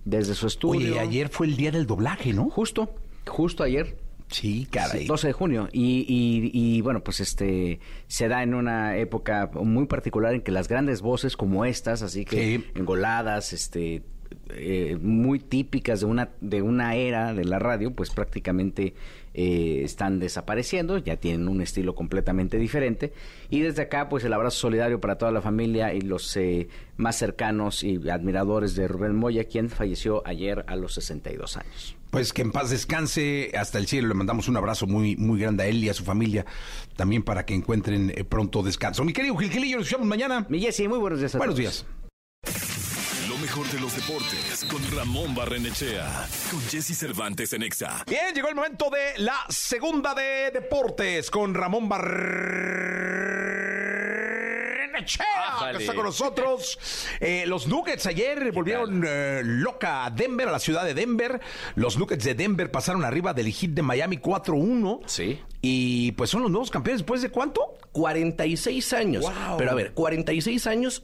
desde su estudio. Oye, ayer fue el día del doblaje, ¿no? Justo, justo ayer. Sí, caray. Sí, 12 de junio. Y, y, y, bueno, pues este se da en una época muy particular en que las grandes voces como estas, así que Sí. engoladas, este eh, muy típicas de una de una era de la radio, pues prácticamente eh, están desapareciendo, ya tienen un estilo completamente diferente. Y desde acá, pues el abrazo solidario para toda la familia y los eh, más cercanos y admiradores de Rubén Moya, quien falleció ayer a los 62 años. Pues que en paz descanse hasta el cielo. Le mandamos un abrazo muy, muy grande a él y a su familia. También para que encuentren eh, pronto descanso. Mi querido Gilquilillo, nos escuchamos mañana. Mi Jessy, muy buenos días a Buenos todos. días. Mejor de los deportes con Ramón Barrenechea. Con Jesse Cervantes en Exa. Bien, llegó el momento de la segunda de deportes con Ramón Barrenechea, que está con nosotros. Eh, los Nuggets ayer volvieron eh, loca a Denver, a la ciudad de Denver. Los Nuggets de Denver pasaron arriba del Heat de Miami 4-1. Sí. Y pues son los nuevos campeones después de cuánto? 46 años. Wow. Pero a ver, 46 años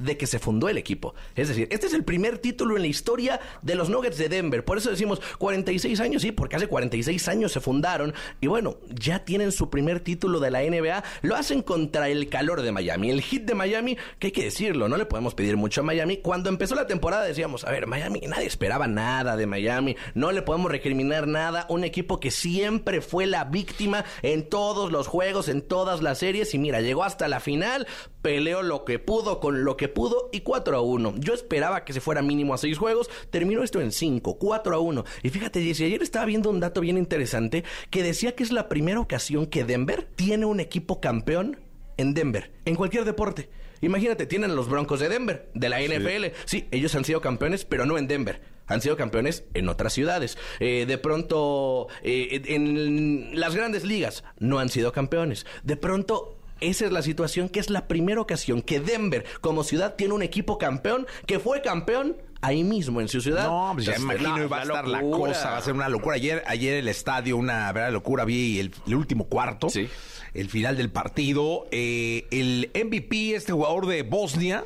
de que se fundó el equipo. Es decir, este es el primer título en la historia de los Nuggets de Denver. Por eso decimos 46 años, sí, porque hace 46 años se fundaron. Y bueno, ya tienen su primer título de la NBA. Lo hacen contra el calor de Miami. El hit de Miami, que hay que decirlo, no le podemos pedir mucho a Miami. Cuando empezó la temporada decíamos, a ver, Miami, nadie esperaba nada de Miami. No le podemos recriminar nada. Un equipo que siempre fue la víctima en todos los juegos, en todas las series. Y mira, llegó hasta la final, peleó lo que pudo con lo que pudo y 4 a 1. Yo esperaba que se fuera mínimo a 6 juegos, terminó esto en 5, 4 a 1. Y fíjate, Jesse, ayer estaba viendo un dato bien interesante que decía que es la primera ocasión que Denver tiene un equipo campeón en Denver, en cualquier deporte. Imagínate, tienen los Broncos de Denver, de la NFL. Sí, ellos han sido campeones, pero no en Denver. Han sido campeones en otras ciudades. Eh, de pronto, eh, en las grandes ligas, no han sido campeones. De pronto, esa es la situación, que es la primera ocasión que Denver, como ciudad, tiene un equipo campeón, que fue campeón ahí mismo en su ciudad. No, pues ya me imagino no, va a estar la cosa, va a ser una locura. Ayer, ayer el estadio, una verdadera locura, vi el, el último cuarto, Sí. el final del partido. Eh, el MVP, este jugador de Bosnia,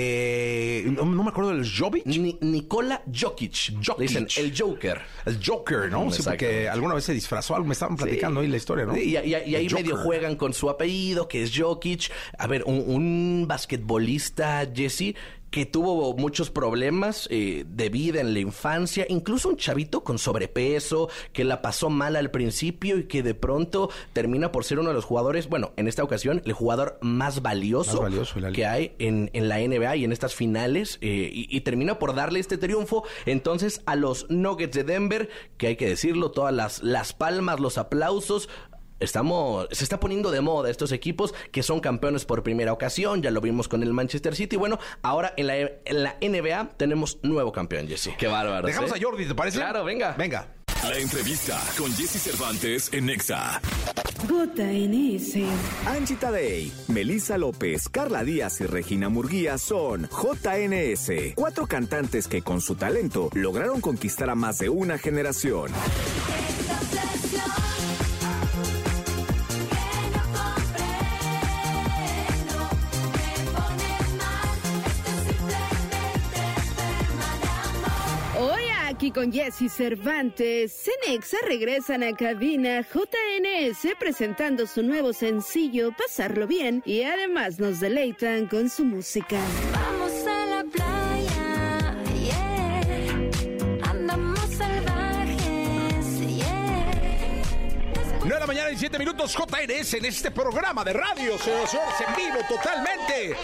eh, no, no me acuerdo del Jovic. Ni- Nikola Jokic. Jokic. Le Dicen el Joker. El Joker, ¿no? Sí, porque alguna vez se disfrazó algo, me estaban platicando ahí la historia, ¿no? Y, y- y ahí medio juegan con su apellido, que es Jokic. A ver, un, un basquetbolista, Jesse, que tuvo muchos problemas eh, de vida en la infancia, incluso un chavito con sobrepeso, que la pasó mal al principio y que de pronto termina por ser uno de los jugadores, bueno, en esta ocasión, el jugador más valioso, Más que hay en, en la NBA y en estas finales eh, y, y termina por darle este triunfo entonces a los Nuggets de Denver, que hay que decirlo, todas las, las palmas, los aplausos. Estamos, se está poniendo de moda estos equipos que son campeones por primera ocasión, ya lo vimos con el Manchester City. Bueno, ahora en la, en la NBA tenemos nuevo campeón, Jesse. Qué bárbaro. Dejamos ¿eh? a Jordi, ¿te parece? Claro, venga. Venga. La entrevista con Jesse Cervantes en Exa. JNS. Angie Tadei, Melissa López, Carla Díaz y Regina Murguía son JNS, cuatro cantantes que con su talento lograron conquistar a más de una generación. Aquí con Jesse Cervantes, Cenexa regresan a cabina JNS presentando su nuevo sencillo Pasarlo Bien y además nos deleitan con su música. Vamos a la playa, yeah. Andamos salvajes, yeah. 9 de la mañana y 7 minutos JNS en este programa de radio, señores, en vivo totalmente.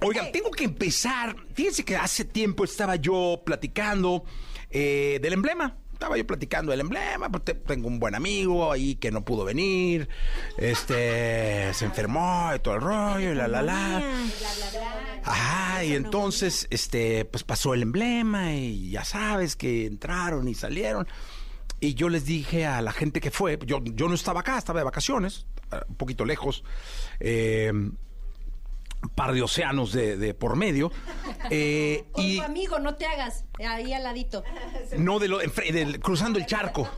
Oigan, tengo que empezar. Fíjense que hace tiempo estaba yo platicando eh, del emblema. Estaba yo platicando del emblema, porque tengo un buen amigo ahí que no pudo venir, este, se enfermó y todo el rollo y la la la. Ajá, y entonces, este, pues pasó el emblema y ya sabes que entraron y salieron. Y yo les dije a la gente que fue, yo, yo no estaba acá, estaba de vacaciones, un poquito lejos, eh, par de océanos de, de por medio. eh, Con y tu amigo, no te hagas. Ahí al ladito. no de lo, cruzando el charco.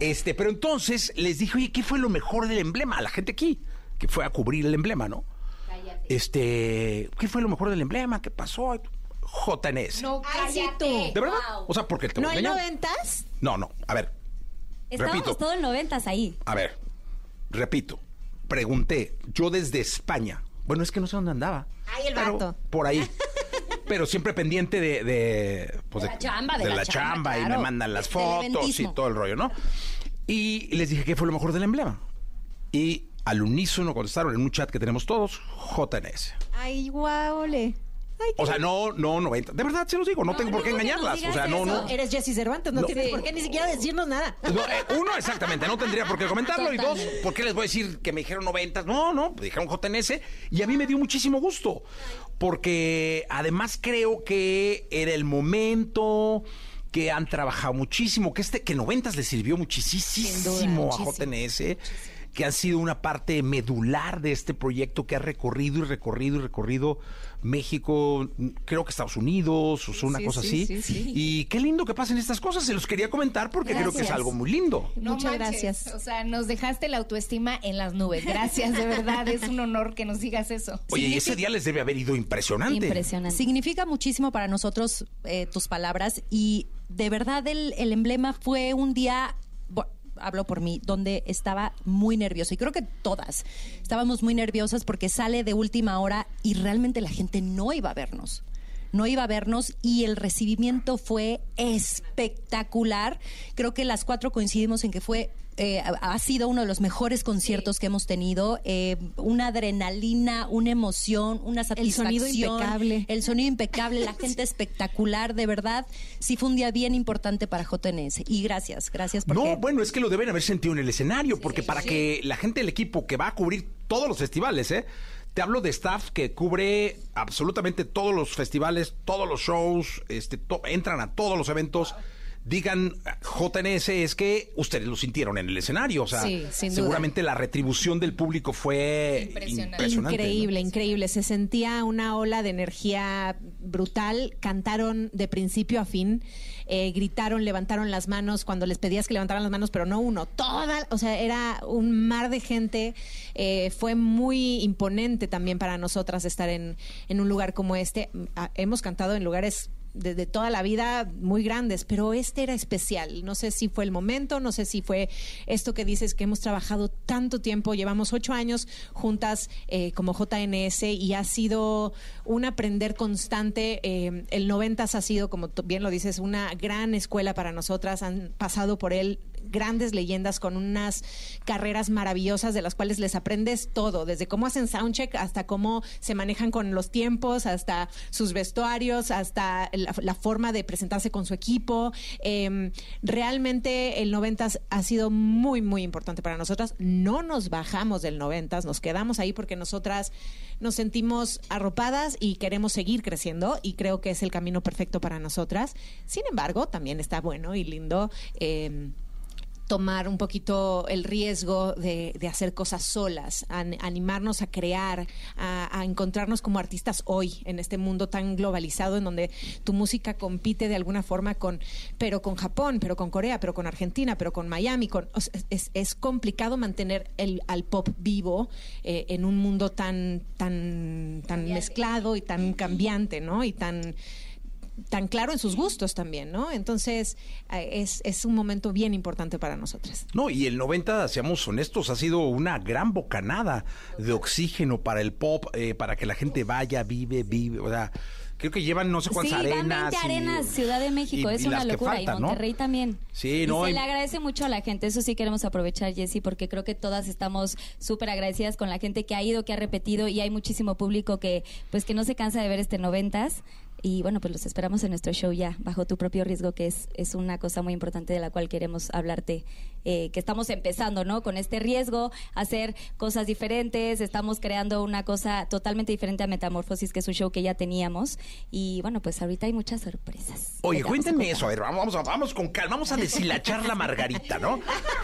Este, pero entonces les dije, oye, ¿qué fue lo mejor del emblema? A la gente aquí, que fue a cubrir el emblema, ¿no? Este, ¿qué fue lo mejor del emblema? ¿Qué pasó? JNS. No, cállate. ¿De verdad? O sea, porque te ¿No hay noventas? No, no, a ver, Estábamos Repito. todos en noventas ahí. a ver, repito, pregunté, yo desde España, bueno, es que no sé dónde andaba. Ay, el pero vato. Por ahí. Pero siempre pendiente de, de, pues, De la chamba, de la chamba, chamba, y me mandan las fotos y todo el rollo, ¿no? Y les dije qué fue lo mejor del emblema. Y al unísono contestaron en un chat que tenemos todos, JNS. Ay, guau, ole. Ay, O sea, no, no 90. De verdad, se los digo, no, tengo por qué engañarlas. O sea, no, no. Eres Jessy Cervantes, no, tienes por qué ni siquiera decirnos nada. Eh, uno, exactamente, no tendría por qué comentarlo. Y dos, ¿por qué les voy a decir que me dijeron 90? No, no, dijeron JNS. Y a mí me dio muchísimo gusto. Porque además creo que era el momento que han trabajado muchísimo, que este que 90 les sirvió muchísimo a JNS, que han sido una parte medular de este proyecto que ha recorrido y recorrido y recorrido México, creo que Estados Unidos, o sea, una Sí, cosa sí, así. sí, sí. Y qué lindo que pasen estas cosas, se los quería comentar porque creo que es algo muy lindo. No Muchas manches, gracias. O sea, nos dejaste la autoestima en las nubes. Gracias, de verdad. Es un honor que nos digas eso. Oye, y ese día les debe haber ido impresionante. Impresionante. Significa muchísimo para nosotros eh, tus palabras y de verdad el, el emblema fue un día, hablo por mí, donde estaba muy nervioso y creo que todas estábamos muy nerviosas porque sale de última hora y realmente la gente no iba a vernos. No iba a vernos y el recibimiento fue espectacular. Creo que las cuatro coincidimos en que fue eh, ha sido uno de los mejores conciertos que hemos tenido. eh, una adrenalina, una emoción, una El satisfacción. sonido impecable. El sonido impecable, la gente espectacular, de verdad. Sí fue un día bien importante para JNS. Y gracias, gracias porque... No, bueno, es que lo deben haber sentido en el escenario, porque para que la gente del equipo que va a cubrir todos los festivales, ¿eh? Te hablo de staff que cubre absolutamente todos los festivales, todos los shows, este, to- entran a todos los eventos. Digan JNS es que ustedes lo sintieron en el escenario, o sea, Sí, sin duda. seguramente la retribución del público fue Impresionante. impresionante. ¿no? Increíble, increíble. Se sentía una ola de energía brutal. Cantaron de principio a fin. Eh, gritaron, levantaron las manos cuando les pedías que levantaran las manos, pero no uno, toda, o sea, era un mar de gente. Eh, fue muy imponente también para nosotras estar en, en un lugar como este. Ah, hemos cantado en lugares de, toda la vida muy grandes, pero este era especial. No sé si fue el momento, no sé si fue esto que dices que hemos trabajado tanto tiempo, llevamos ocho años juntas eh, como JNS y ha sido un aprender constante. Eh, el 90 ha sido, como bien lo dices, una gran escuela para nosotras. Han pasado por él grandes leyendas con unas carreras maravillosas de las cuales les aprendes todo, desde cómo hacen soundcheck hasta cómo se manejan con los tiempos, hasta sus vestuarios, hasta la, forma de presentarse con su equipo. Eh, realmente el 90 ha sido muy, muy importante para nosotras. No nos bajamos del 90, nos quedamos ahí porque nosotras nos sentimos arropadas y queremos seguir creciendo y creo que es el camino perfecto para nosotras. Sin embargo, también está bueno y lindo. eh, tomar un poquito el riesgo de, de hacer cosas solas, an- animarnos a crear, a, a encontrarnos como artistas hoy en este mundo tan globalizado en donde tu música compite de alguna forma con, pero con Japón, pero con Corea, pero con Argentina, pero con Miami, con, es complicado mantener el, al pop vivo eh, en un mundo tan, tan, tan mezclado y tan cambiante, ¿no? Y tan tan claro en sus gustos también, ¿no? Entonces, eh, es, es un momento bien importante para nosotras. No, y el 90, seamos honestos, ha sido una gran bocanada de oxígeno para el pop, eh, para que la gente vaya, vive, vive, o sea, creo que llevan no sé Sí, cuántas van 20 arenas. y- arenas, Ciudad de México, y- es y una locura. faltan, y ¿no? Monterrey también. Sí, y no, se y- le agradece mucho a la gente, eso sí queremos aprovechar, Jessy, porque creo que todas estamos súper agradecidas con la gente que ha ido, que ha repetido, y hay muchísimo público que, pues, que no se cansa de ver este noventas. Y bueno, pues los esperamos en nuestro show ya, bajo tu propio riesgo, que es, es una cosa muy importante de la cual queremos hablarte, eh, que estamos empezando, ¿no? Con este riesgo, hacer cosas diferentes, estamos creando una cosa totalmente diferente a Metamorfosis, que es un show que ya teníamos. Y bueno, pues ahorita hay muchas sorpresas. Oye, a cuéntenme eso, a ver, vamos, vamos, vamos con calma, vamos a deshilachar la margarita, ¿no?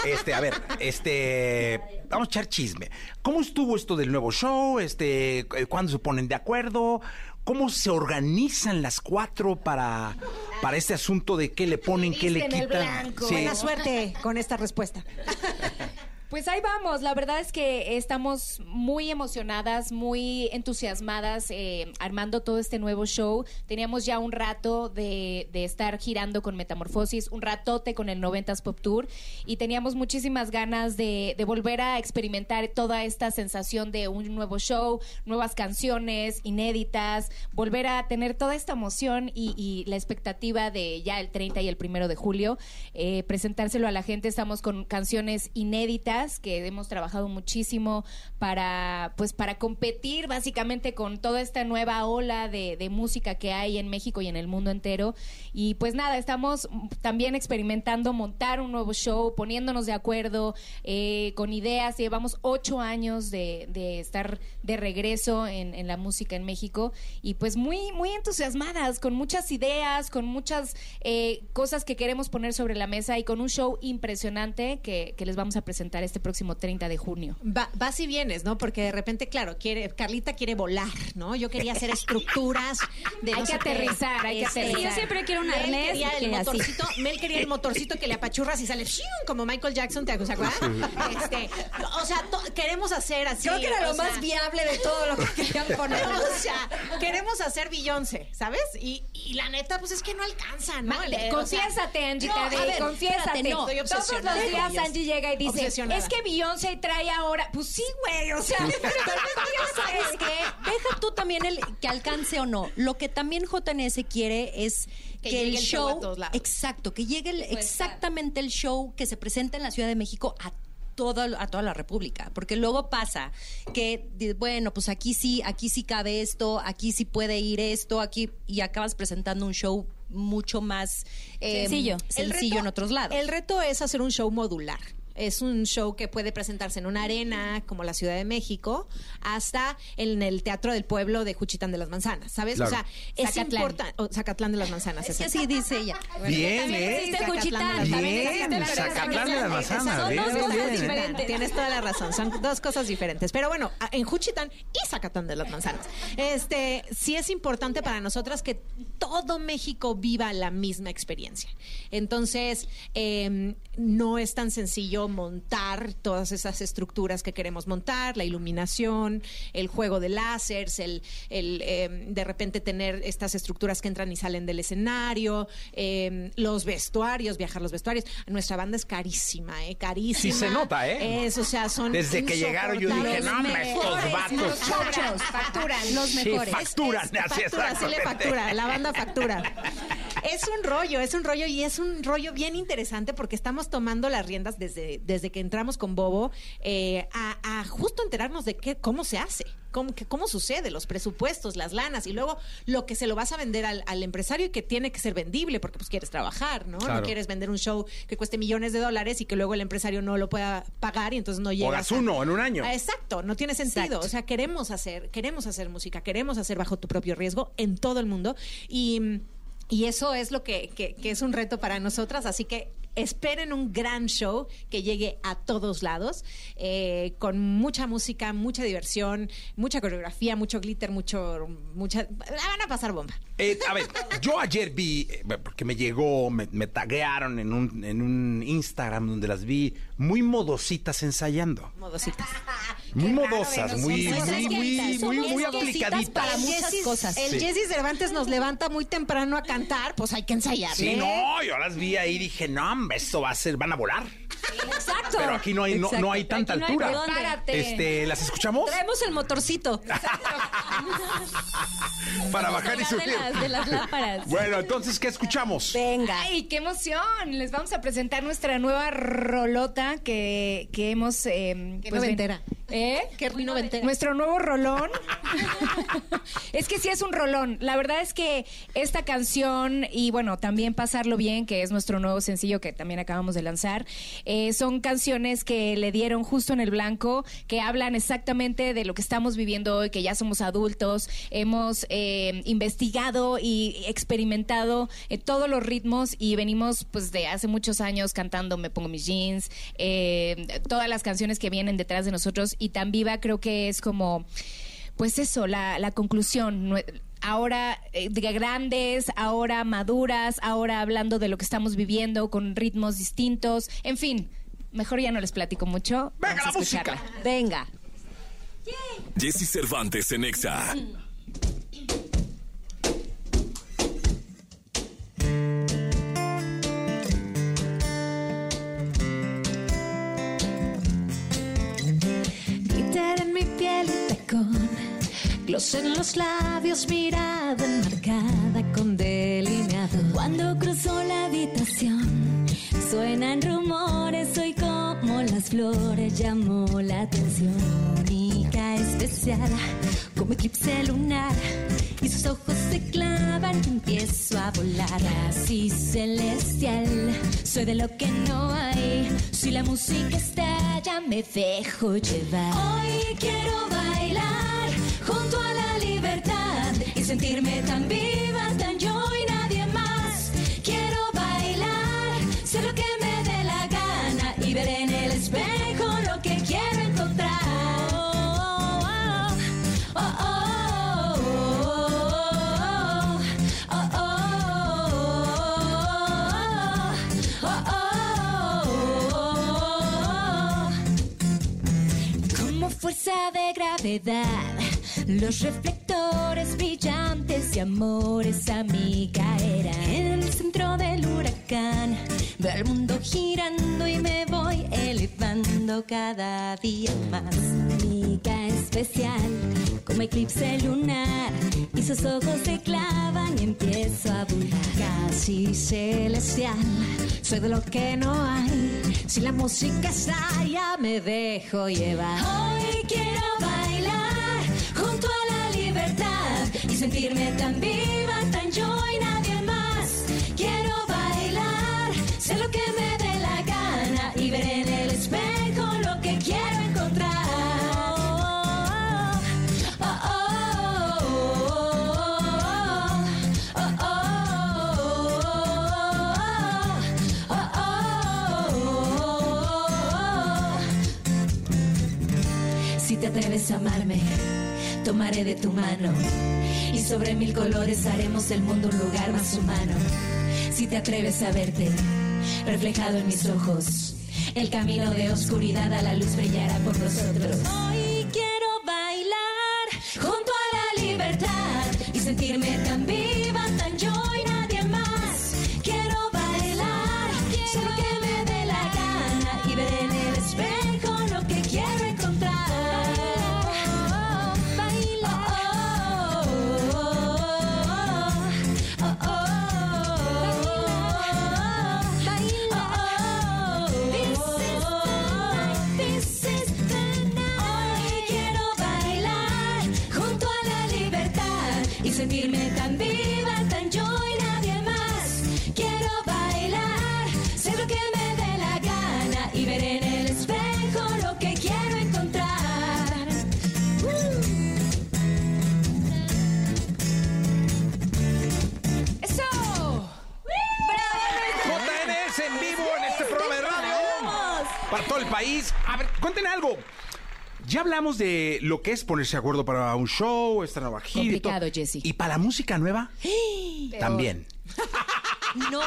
Este, a ver, este, vamos a echar chisme. ¿Cómo estuvo esto del nuevo show? Este, ¿cuándo se ponen de acuerdo? ¿Cómo se organizan las cuatro para, para este asunto de qué le ponen, qué le quitan? Sí. Buena suerte con esta respuesta. Pues ahí vamos, la verdad es que estamos muy emocionadas, muy entusiasmadas eh, armando todo este nuevo show. Teníamos ya un rato de, de estar girando con Metamorfosis, un ratote con el 90s Pop Tour y teníamos muchísimas ganas de, de volver a experimentar toda esta sensación de un nuevo show, nuevas canciones inéditas, volver a tener toda esta emoción y, y la expectativa de ya el 30 y el primero de julio, eh, presentárselo a la gente. Estamos con canciones inéditas que hemos trabajado muchísimo para, pues, para competir básicamente con toda esta nueva ola de, música que hay en México y en el mundo entero. Y pues nada, estamos también experimentando montar un nuevo show, poniéndonos de acuerdo eh, con ideas. Llevamos ocho años de, estar de regreso en, la música en México y pues muy, muy entusiasmadas, con muchas ideas, con muchas eh, cosas que queremos poner sobre la mesa y con un show impresionante que les vamos a presentar este próximo 30 de junio. Va- vas y vienes, ¿no? Porque de repente, claro, quiere, Carlita quiere volar, ¿no? Yo quería hacer estructuras de Hay no que qué. aterrizar, hay que Este, aterrizar. Yo siempre quiero un Mel arnés quería el que así. motorcito, Mel quería el motorcito que le apachurras y sale como Michael Jackson, ¿te acuerdas? Este, o sea, to- queremos hacer así. Creo que era lo sea, más viable de todo lo que querían poner. o sea, queremos hacer Beyoncé, ¿sabes? Y, y la neta, pues es que no alcanza, ¿no? Confiésate, Angie, no, a ver, confiésate. espérate, no, Todos los días. Angie llega y dice. Es que Beyoncé trae ahora... Pues sí, güey, o sea... ¿Sabes qué? Deja tú también el que alcance o no. Lo que también JNS quiere es Que el el show a show, todos lados. exacto, que llegue el- exactamente el show que se presenta en la Ciudad de México a toda, a toda la República, porque luego pasa que, bueno, pues aquí sí, aquí sí cabe esto, aquí sí puede ir esto, aquí, y acabas presentando un show mucho más eh, Sencillo. Sencillo reto- en otros lados. El reto es hacer un show modular. Es un show que puede presentarse en una arena como la Ciudad de México hasta en el Teatro del Pueblo de Juchitán de las Manzanas, ¿sabes? Claro. O sea, es Zacatlán. importante. o Zacatlán de las Manzanas. Es que así dice ella. Bien, También ¿eh? existe Zacatlán Juchitán, Bien, Zacatlán de las manzanas, Son bien, dos bien, cosas bien. diferentes. Tienes toda la razón, son dos cosas diferentes. Pero bueno, en Juchitán y Zacatán de las Manzanas. Este, sí es importante para nosotras que todo México viva la misma experiencia. Entonces, eh, no es tan sencillo montar todas esas estructuras que queremos montar, la iluminación, el juego de láseres, el, el, eh, de repente tener estas estructuras que entran y salen del escenario, eh, los vestuarios, viajar los vestuarios. Nuestra banda es carísima, ¿eh? Carísima. Sí se nota, ¿eh? Es, o sea, son Desde que llegaron yo dije, no, hombre, estos vatos. Facturan los Sí, mejores. facturan, Es- así factura, sí le factura, la banda factura. Es un rollo, es un rollo y es un rollo bien interesante porque estamos tomando las riendas desde, desde que entramos con Bobo eh, a, a justo enterarnos de qué, cómo se hace. Cómo, que- cómo sucede, los presupuestos, las lanas y luego lo que se lo vas a vender al, al empresario y que tiene que ser vendible porque pues quieres trabajar, ¿no? Claro. No quieres vender un show que cueste millones de dólares y que luego el empresario no lo pueda pagar y entonces no llega. hagas uno en un año. Exacto, no tiene sentido. Exacto. O sea, queremos hacer, queremos hacer música, queremos hacer bajo tu propio riesgo en todo el mundo. Y, y eso es lo que, que- que es un reto para nosotras. Así que esperen un gran show que llegue a todos lados, eh, con mucha música, mucha diversión, mucha coreografía, mucho glitter, mucho, mucha. La van a pasar bomba. Eh, a ver, yo ayer vi, eh, porque me llegó, me, me taguearon en un, en un Instagram donde las vi muy modositas ensayando. Modositas. Muy modosas, muy, muy, muy, muy, aplicaditas. para muchas cosas. El Sí. Jesse Cervantes nos levanta muy temprano a cantar, pues hay que ensayar. Sí, no, yo las vi ahí y dije, no, hombre, esto va a ser, van a volar. Exacto. Pero aquí no hay, no, no hay tanta Aquí no hay altura. Este, ¿las escuchamos? Traemos el motorcito. Para bajar y subir. de las, de las lámparas. Bueno, entonces, ¿qué escuchamos? Venga. ¡Ay, qué emoción! Les vamos a presentar nuestra nueva rolota que, que hemos... Eh, Qué pues, noventera. ven- ¿Eh? Qué noventera. Nuestro nuevo rolón. es que sí es un rolón. La verdad es que esta canción y bueno, también Pasarlo Bien, que es nuestro nuevo sencillo que también acabamos de lanzar, eh, son canciones que le dieron justo en el blanco, que hablan exactamente de lo que estamos viviendo hoy, que ya somos adultos, hemos eh, investigado y experimentado eh, todos los ritmos y venimos pues de hace muchos años cantando Me Pongo Mis Jeans, todas las canciones que vienen detrás de nosotros y Tan Viva creo que es como, pues eso, la, la conclusión. Ahora eh, de grandes, ahora maduras, ahora hablando de lo que estamos viviendo con ritmos distintos, en fin, mejor ya no les platico mucho. ¡Venga, Vamos a la música! escucharla. Venga. Jesse Cervantes en Exa. Gloss en los labios, mirada enmarcada con delineado. Cuando cruzo la habitación, suenan rumores, soy como las flores, llamo la atención. Única, especial, como eclipse lunar, y sus ojos se clavan empiezo a volar. Así celestial, soy de lo que no hay. Si la música estalla, me dejo llevar. Hoy quiero bailar sentirme tan viva, tan yo y nadie más. Quiero bailar, sé lo que me dé la gana y ver en el espejo lo que quiero encontrar. Oh, oh, oh, oh, oh, oh, oh, oh. Como fuerza de gravedad, los reflectores y amores a mi caerán. En el centro del huracán, veo el mundo girando y me voy elevando cada día más. Única, especial, como eclipse lunar, y sus ojos se clavan y empiezo a volar. Casi celestial, soy de lo que no hay. Si la música estalla, me dejo llevar. Hoy quiero bailar sentirme tan viva, tan yo y nadie más. Quiero bailar, sé lo que me dé la gana y ver en el espejo lo que quiero encontrar. Oh, oh, oh, oh, oh, oh, oh. Si te atreves a amarme, tomaré de tu mano y sobre mil colores haremos del mundo un lugar más humano. Si te atreves a verte reflejado en mis ojos, el camino de oscuridad a la luz brillará por nosotros. Hoy quiero bailar junto a la libertad y sentirme tan país. A ver, cuenten algo. Ya hablamos de lo que es ponerse de acuerdo para un show, esta nueva gira. Complicado, Jessy. Y para la música nueva, también. No,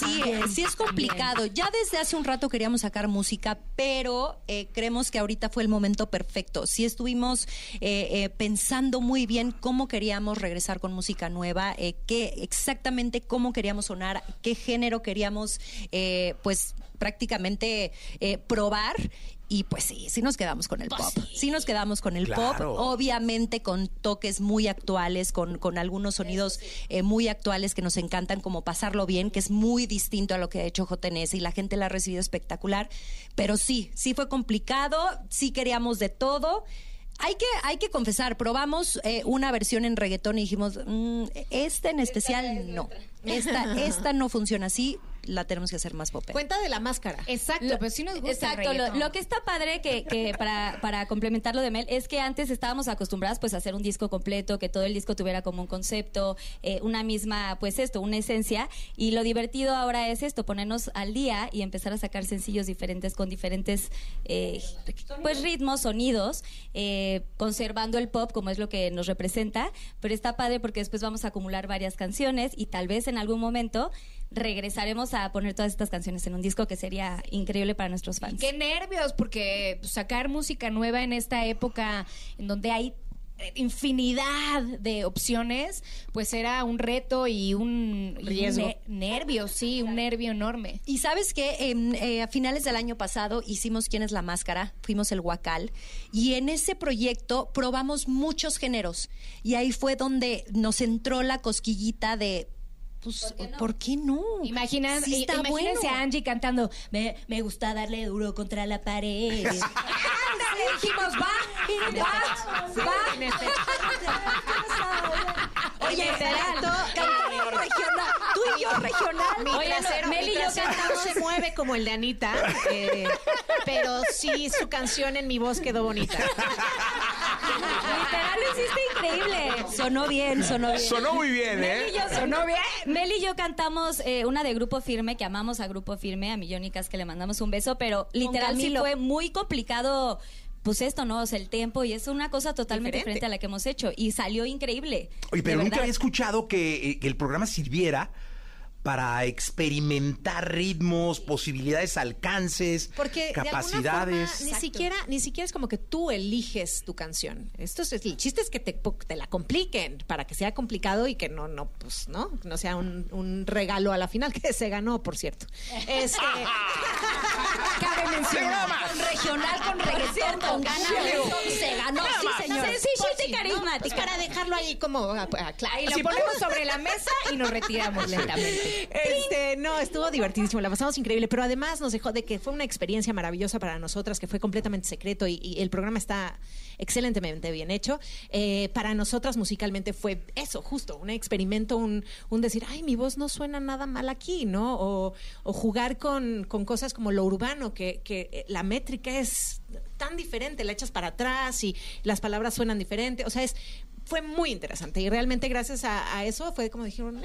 sí, sí es complicado. Ya desde hace un rato queríamos sacar música, pero eh, creemos que ahorita fue el momento perfecto. Sí estuvimos eh, eh, pensando muy bien cómo queríamos regresar con música nueva, eh, qué exactamente cómo queríamos sonar, qué género queríamos, eh, pues prácticamente eh, probar. Y pues sí, sí nos quedamos con el pop. Sí nos quedamos con el Claro. pop, obviamente con toques muy actuales, con, con algunos sonidos eh, muy actuales que nos encantan, como Pasarlo Bien, que es muy distinto a lo que ha hecho JNS y la gente la ha recibido espectacular. Pero sí, sí fue complicado, sí queríamos de todo. Hay que, hay que confesar, probamos eh, una versión en reggaetón y dijimos, "Mm, esta en especial no. Esta, esta no funciona así, la tenemos que hacer más pop. Cuenta de la máscara. Exacto, Lo- pero sí nos gusta Exacto, el lo, que está padre que, que para, para complementar lo de Mel es que antes estábamos acostumbradas pues a hacer un disco completo, que todo el disco tuviera como un concepto, eh, una misma, pues esto, una esencia, y lo divertido ahora es esto, ponernos al día y empezar a sacar sencillos diferentes con diferentes eh, pues ritmos, sonidos, eh, conservando el pop como es lo que nos representa, pero está padre porque después vamos a acumular varias canciones y tal vez en algún momento regresaremos a poner todas estas canciones en un disco que sería increíble para nuestros fans. Qué nervios, porque pues, sacar música nueva en esta época en donde hay eh, infinidad de opciones, pues era un reto y un y un Riesgo. ne- nervio, sí, un nervio enorme. Y sabes que a finales del año pasado hicimos ¿Quién es la máscara? Fuimos el Huacal. Y en ese proyecto probamos muchos géneros. Y ahí fue donde nos entró la cosquillita de. Pues, ¿por qué no? Imaginan, Sí i- está imagínense bueno. a Angie cantando, me, me gusta darle duro contra la pared. ¡Ándale! Dijimos, va, va, va. Oye, exacto, regional. Tú y yo regional. Mi Oye, no, trasero, Mel mi y yo trasero no cantamos. se mueve como el de Anita, eh, pero sí su canción en mi voz quedó bonita. Literal lo hiciste increíble. Sonó bien, sonó bien. Sonó muy bien, Mel ¿eh? y yo sonó bien. Mel y yo cantamos eh, una de Grupo Firme, que amamos a Grupo Firme, a Millónicas que le mandamos un beso, pero literal sí fue muy complicado. Pues esto, ¿no? O sea, el tiempo y es una cosa totalmente Diferente. diferente a la que hemos hecho y salió increíble. Oye, pero nunca verdad. había escuchado que, eh, que el programa sirviera para experimentar ritmos, posibilidades, alcances, Porque capacidades. forma, ni siquiera, ni siquiera es como que tú eliges tu canción. Esto es el chiste es que te, te la compliquen para que sea complicado y que no, no, pues, no, no sea un, un regalo a la final que se ganó, por cierto. Este, Cabe mencionar. Con regional, con reggaetón, con ganas. Se ganó, sí, señor. Sencillita y ¿no? carismática. Para dejarlo ahí como claro. Y lo ponemos sobre la mesa y nos retiramos lentamente. Este, no, estuvo divertidísimo, la pasamos increíble, pero además nos dejó de que fue una experiencia maravillosa para nosotras, que fue completamente secreto y, el programa está excelentemente bien hecho. Eh, para nosotras musicalmente fue eso, justo, un experimento, un, un decir, ay, mi voz no suena nada mal aquí, ¿no? O, jugar con, con cosas como lo urbano, que, eh, la métrica es tan diferente, la echas para atrás y las palabras suenan diferente, o sea, es fue muy interesante y realmente gracias a, a eso fue como dijeron,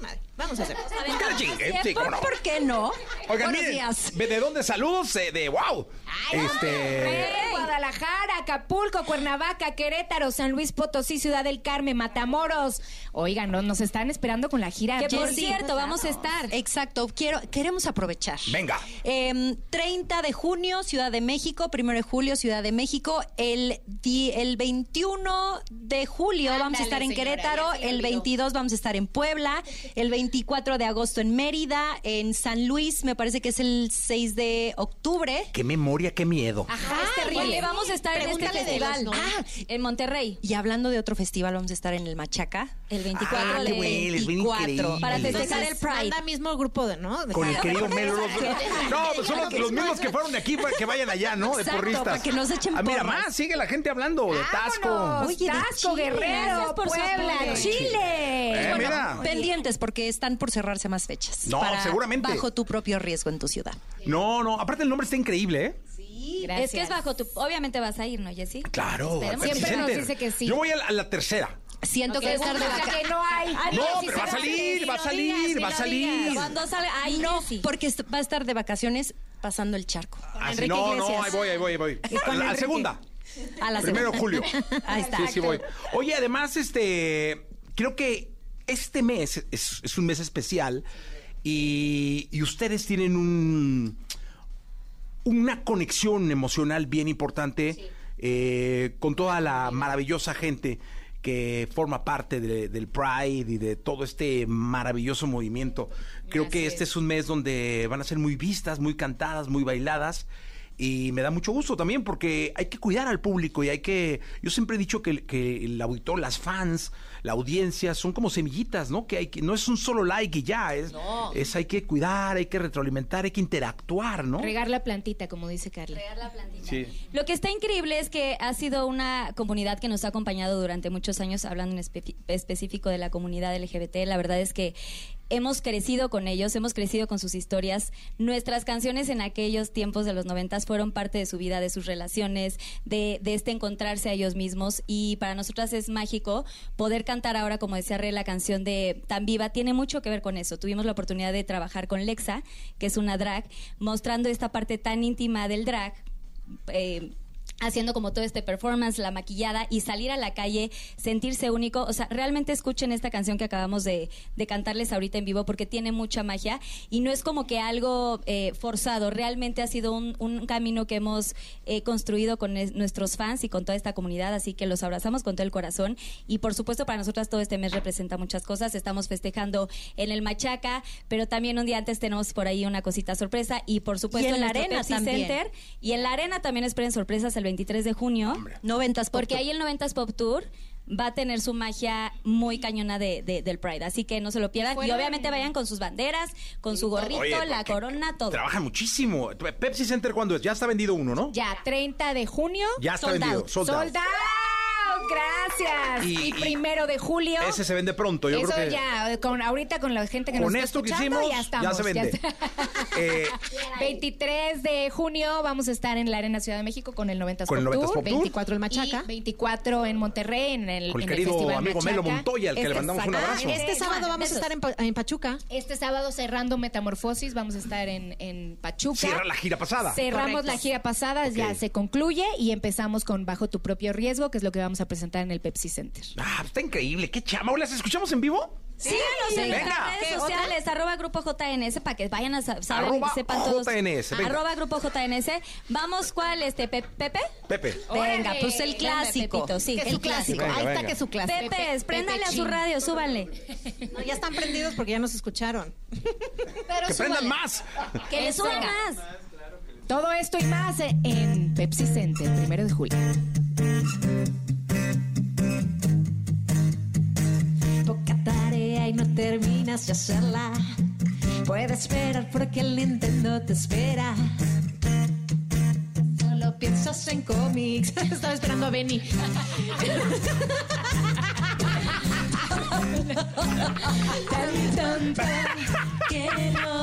madre, vamos a hacer. Cara chingue, sí, cómo no. ¿Por qué no? Oigan, Buenos miren, días. ¿de dónde saludos? Eh, de wow. Este. Monterrey, Guadalajara, Acapulco, Cuernavaca, Querétaro, San Luis Potosí, Ciudad del Carmen, Matamoros. Oigan, no- nos están esperando con la gira. Que por Jessy. cierto, vamos a estar. Exacto, quiero, queremos aprovechar. Venga. Em, 30 de junio, Ciudad de México, 1 de julio, Ciudad de México, el, di- el 21 de julio vamos a Ándale, estar en señora, Querétaro, ya se me el olvidó. 22 vamos a estar en Puebla, el 24 de agosto en Mérida, en San Luis, me parece que es el 6 de octubre. Qué memoria, qué miedo. Ajá, es terrible. Oye, vamos a estar en este festival. los, ¿no? Ah, en Monterrey. Y hablando de otro festival, vamos a estar en el Machaca. El 24 Ah, de güey, les ven 24. increíble. Para festejar el Pride. anda mismo grupo de, ¿no? De- Con el querido Melo. No, pues son los, los mismos que fueron de aquí para que vayan allá, ¿no? De Exacto, porristas. para que nos echen Ah, mira, porras. más, sigue la gente hablando de Tasco. Oye, Tasco. Guerrero, por Puebla. Chile. Eh, Bueno, mira. pendientes porque están por cerrarse más fechas. No, para- seguramente. Bajo tu propio riesgo en tu ciudad. No, no, aparte el nombre está increíble, ¿eh? Gracias. Es que es bajo tu. Obviamente vas a ir, ¿no, Jessy? Claro. Siempre nos dice que sí. Yo voy a la, a la tercera. Siento que estar de vacaciones. no hay. No, sí pero va a salir, va a salir, va a salir. Cuando salga. Ay, no, porque va a estar de vacaciones pasando el charco. Ah, sí, Enrique no, no, ahí voy, ahí voy, ahí voy. A la segunda. A la Primero de segunda. julio. Ahí está. Sí, sí voy. Oye, además, este, creo que este mes es, es un mes especial y, y ustedes tienen un una conexión emocional bien importante eh, con toda la maravillosa gente que forma parte de- del Pride y de todo este maravilloso movimiento. Creo que este es un mes donde van a ser muy vistas, muy cantadas, muy bailadas. Y me da mucho gusto también porque hay que cuidar al público y hay que... Yo siempre he dicho que, que el auditor, las fans, la audiencia son como semillitas, ¿no? Que hay que... No es un solo like y ya, es, No. es hay que cuidar, hay que retroalimentar, hay que interactuar, ¿no? Regar la plantita, como dice Carla. Regar la plantita. Sí. Lo que está increíble es que ha sido una comunidad que nos ha acompañado durante muchos años, hablando en espe- específico de la comunidad LGBT. La verdad es que hemos crecido con ellos, hemos crecido con sus historias. Nuestras canciones en aquellos tiempos de los noventas fueron parte de su vida, de sus relaciones, de, este encontrarse a ellos mismos. Y para nosotras es mágico poder cantar ahora, como decía Re, la canción de Tan Viva. Tiene mucho que ver con eso. Tuvimos la oportunidad de trabajar con Lexa, que es una drag, mostrando esta parte tan íntima del drag. eh, haciendo como todo este performance, la maquillada y salir a la calle, sentirse único. O sea, realmente escuchen esta canción que acabamos de, de cantarles ahorita en vivo porque tiene mucha magia y no es como que algo eh, forzado, realmente ha sido un, un camino que hemos eh, construido con es- nuestros fans y con toda esta comunidad, así que los abrazamos con todo el corazón y por supuesto para nosotras todo este mes representa muchas cosas. Estamos festejando en el Machaca, pero también un día antes tenemos por ahí una cosita sorpresa y por supuesto Y en en la Arena Pepsi también. Center y en la arena también esperen sorpresas el 23 de junio. 90s Pop Porque ahí el 90s Pop Tour va a tener su magia muy cañona de, de- del Pride. Así que no se lo pierdan. Y obviamente vayan con sus banderas, con su gorrito, Oye, la corona, todo. Trabajan muchísimo. Pepsi Center, ¿cuándo es? Ya está vendido uno, ¿no? Ya, 30 de junio. Ya está sold vendido, out. sold out. Sold out, Gracias. Y- primero de julio. Ese se vende pronto, yo Eso creo que... ya, con, ahorita con la gente que Con nos está esto que escuchando, hicimos, ya ya estamos. se vende. está. Eh, 23 de junio vamos a estar en la Arena Ciudad de México con el 90s Con el Pop 90s Tour. Pop Tour. 24 el Machaca. Y 24 en Monterrey, en el, Con el en querido Festival amigo Melo. Montoya, al que le mandamos un abrazo. Este sábado vamos a estar en, Pa- en Pachuca. Este sábado cerrando Metamorfosis, vamos a estar en, en Pachuca. Cierra la gira pasada. Cerramos Correcto. la gira pasada, ya se concluye y empezamos con Bajo tu propio riesgo, que es lo que vamos a presentar en el Pepsi Center. Ah, está increíble. ¿Qué chama? ¿Las escuchamos en vivo? Síganos en Venga. nuestras redes ¿Qué, sociales, arroba Grupo JNS, para que vayan a sa- saber, Arroba sepan todos. JNS, venga. Arroba Grupo JNS. Vamos, ¿cuál? Este, Pe- ¿Pepe? Pepe. Venga, pues el Venga, clásico. Pepito, sí, Que el su clásico. Venga, Ahí está venga. que su clásico. Pepe, Pepe, préndale a su Chin. radio, súbanle. No, ya están prendidos porque ya nos escucharon. Pero ¡Que prendan más! Que le suban más. Todo esto y más en Pepsi Center, primero de julio. Y no terminas de hacerla. Puedes esperar porque el Nintendo te espera. Solo piensas en cómics. Estaba esperando a Benny. Tan que no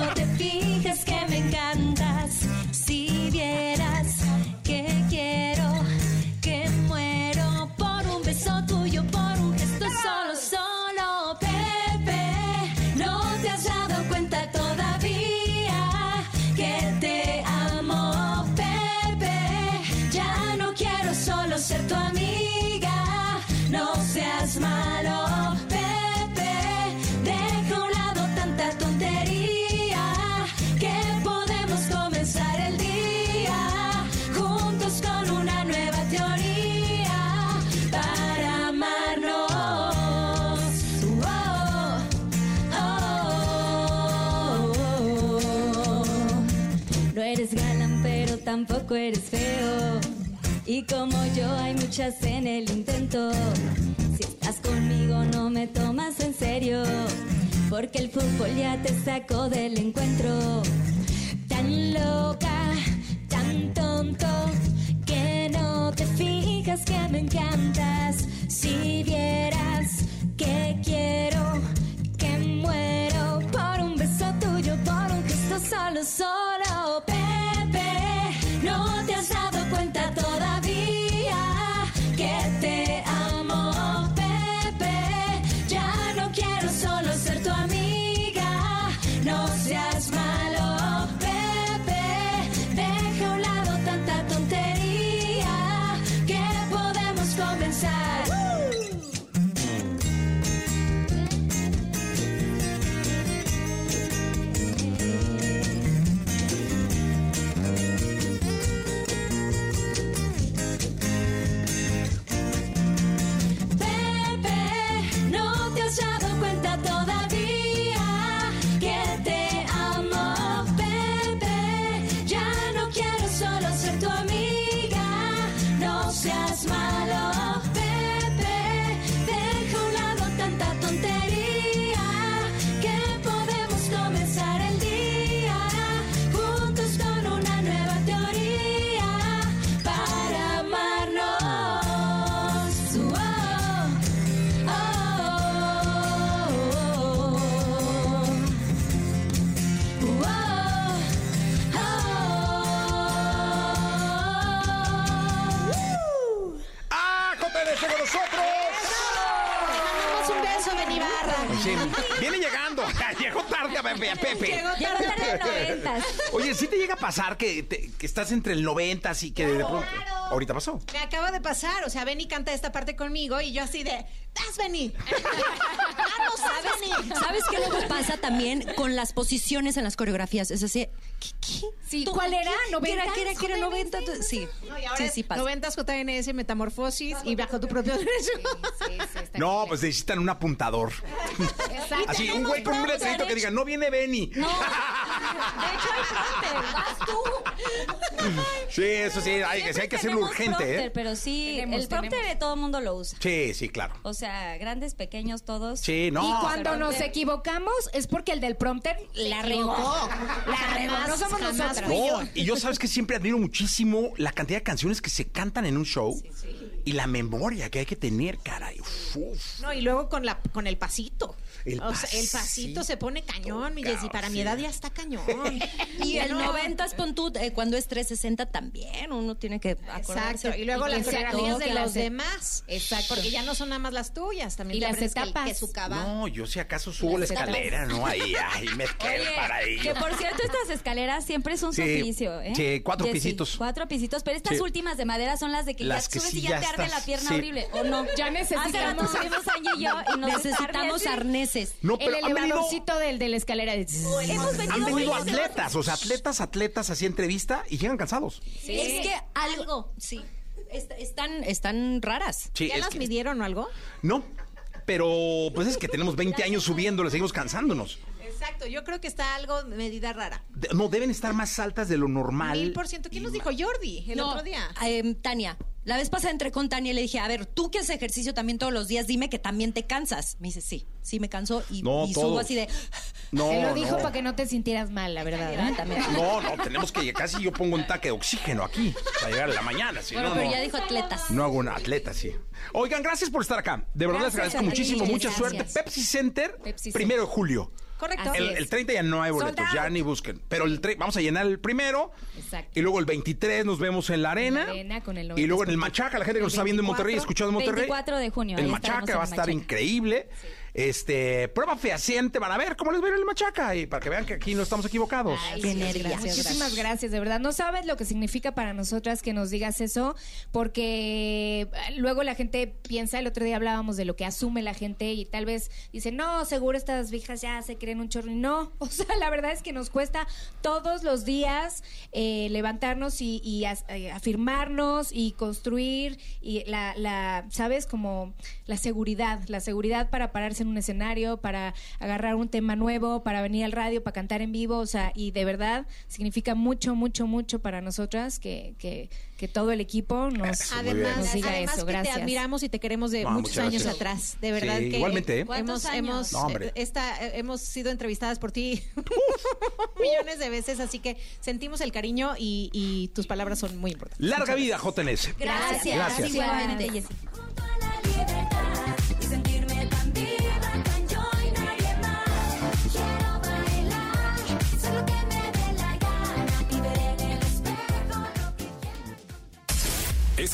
tampoco eres feo. Y como yo, hay muchas en el intento. Si estás conmigo, no me tomas en serio. Porque el fútbol ya te sacó del encuentro. Tan loca, tan tonto, que no te fijas que me encantas. Si vieras que quiero, que muero por un beso tuyo, por un gesto solo, solo, cuenta todavía pasar que, te- que estás entre el 90 y que de pronto... Ahorita pasó. Me acaba de pasar, o sea, Benny canta esta parte conmigo y yo así de, ¡Das, Benny! ¡Vamos, ¿Sabes, Benny! ¿Sabes qué luego pasa también con las posiciones en las coreografías? Es así, ¿qué? qué? Sí, ¿Tú- ¿cuál era? qué? ¿Qué era? ¿Qué era? ¿Qué era? ¿Noventas? 90? Tú- Sí, No, y ahora sí, sí pasa. 90 JNS, Metamorfosis y bajo tu propio derecho. No, pues necesitan un apuntador. Exacto. Así, un güey con un letrerito que diga, no viene Benny. No, de hecho hay prompter, vas tú. Sí, eso sí, hay, que- sí, hay que hacerlo urgente, prompter, ¿eh? Pero sí, Tenemos, el prompter de todo el mundo lo usa. Sí, sí, claro. O sea, grandes, pequeños, todos. Sí, no. Y cuando nos prompter. equivocamos es porque el del prompter la regó. La regó. No somos jamás nosotras. fui yo. No, y yo sabes que siempre admiro muchísimo la cantidad de canciones que se cantan en un show y la memoria que hay que tener, caray. Uf, uf. No, y luego con la con el pasito. El o sea, el pasito, se pone cañón, mi Jessy. Para mi edad ya está cañón. Y el no. 90 es pon tú, eh, cuando es 360 también, uno tiene que acordarse. Exacto. Y luego las coreografías de los demás. Exacto. Porque ya no son nada más las tuyas. También Y las que etapas. Que su cava. No, yo si acaso subo la Las etapas. escalera, ¿no? Ahí, ahí me quedo para ahí. que por cierto, estas escaleras siempre es un Sí, suplicio, ¿eh? sí, cuatro Jessy, pisitos. Cuatro pisitos, pero estas Sí. últimas de madera son las de que Las ya que subes sí y ya, ya te arde la pierna horrible, ¿o no? Ya necesitamos- Hace rato subimos Angie y yo y nos Necesitamos arde No, El pero han venido, elevadorcito del, de la escalera. de- Hemos venido han venido atletas, o sea, atletas, atletas así entrevista y llegan cansados. Es que algo, sí, est- están, están raras. Sí, ¿Ya es las que- midieron o algo? No, pero pues es que tenemos 20 años subiéndole, seguimos cansándonos. Exacto. Yo creo que está algo medida rara. De- no, deben estar más altas de lo normal. Mil por ciento. ¿Quién nos dijo? Jordi, el No, otro día. em, Tania, la vez pasada entré con Tania y le dije, a ver, tú que haces ejercicio también todos los días, dime que también te cansas. Me dice, sí, sí me canso y, No, y subo todos. así de... No, Te lo dijo no. para que no te sintieras mal, la verdad. ¿eh? También. No, no, tenemos que casi yo pongo un taque de oxígeno aquí para llegar a la mañana. Si Bueno, no, pero no. ya dijo atletas. No hago una atleta, sí. Oigan, gracias por estar acá. De verdad les Gracias agradezco a ti, muchísimo. Mucha gracias. suerte. Pepsi Center, Pepsi primero de julio. Correcto. El, el 30 ya no hay boletos, ya ni busquen. Pero el tre- vamos a llenar el primero. Exacto. Y luego el 23 nos vemos en la arena. la arena con el y luego en el 90%. Machaca, la gente que nos está viendo en Monterrey, 24, escuchando en Monterrey. 24 de junio, El Machaca en va a estar Machaca. increíble. Este, prueba fehaciente, van a ver cómo les va a ir en el Machaca. Y para que vean que aquí no estamos equivocados. Ay, Qué sí, nervios. gracias. Muchísimas gracias, de verdad. No sabes lo que significa para nosotras que nos digas eso, porque eh, luego la gente piensa, el otro día hablábamos de lo que asume la gente y tal vez dice, no, seguro estas viejas ya se creen un chorro. Y no, o sea, la verdad es que nos cuesta todos los días eh, levantarnos y, y as- eh, afirmarnos y construir y la, la, ¿sabes? Como la seguridad, la seguridad para pararse en un escenario, para agarrar un tema nuevo, para venir al radio, para cantar en vivo, o sea, y de verdad significa mucho, mucho, mucho para nosotras que, que, que todo el equipo nos, Eso. Además, nos diga además eso. que Gracias. te admiramos y te queremos de muchos años gracias. atrás. De verdad Sí, que igualmente, ¿eh? hemos, ¿Cuántos hemos, años? No, hombre. esta, eh, hemos sido entrevistadas por ti millones de veces, así que sentimos el cariño y, y tus palabras son muy importantes. Larga vida, JNS. Gracias. Gracias. Igualmente, Jessy.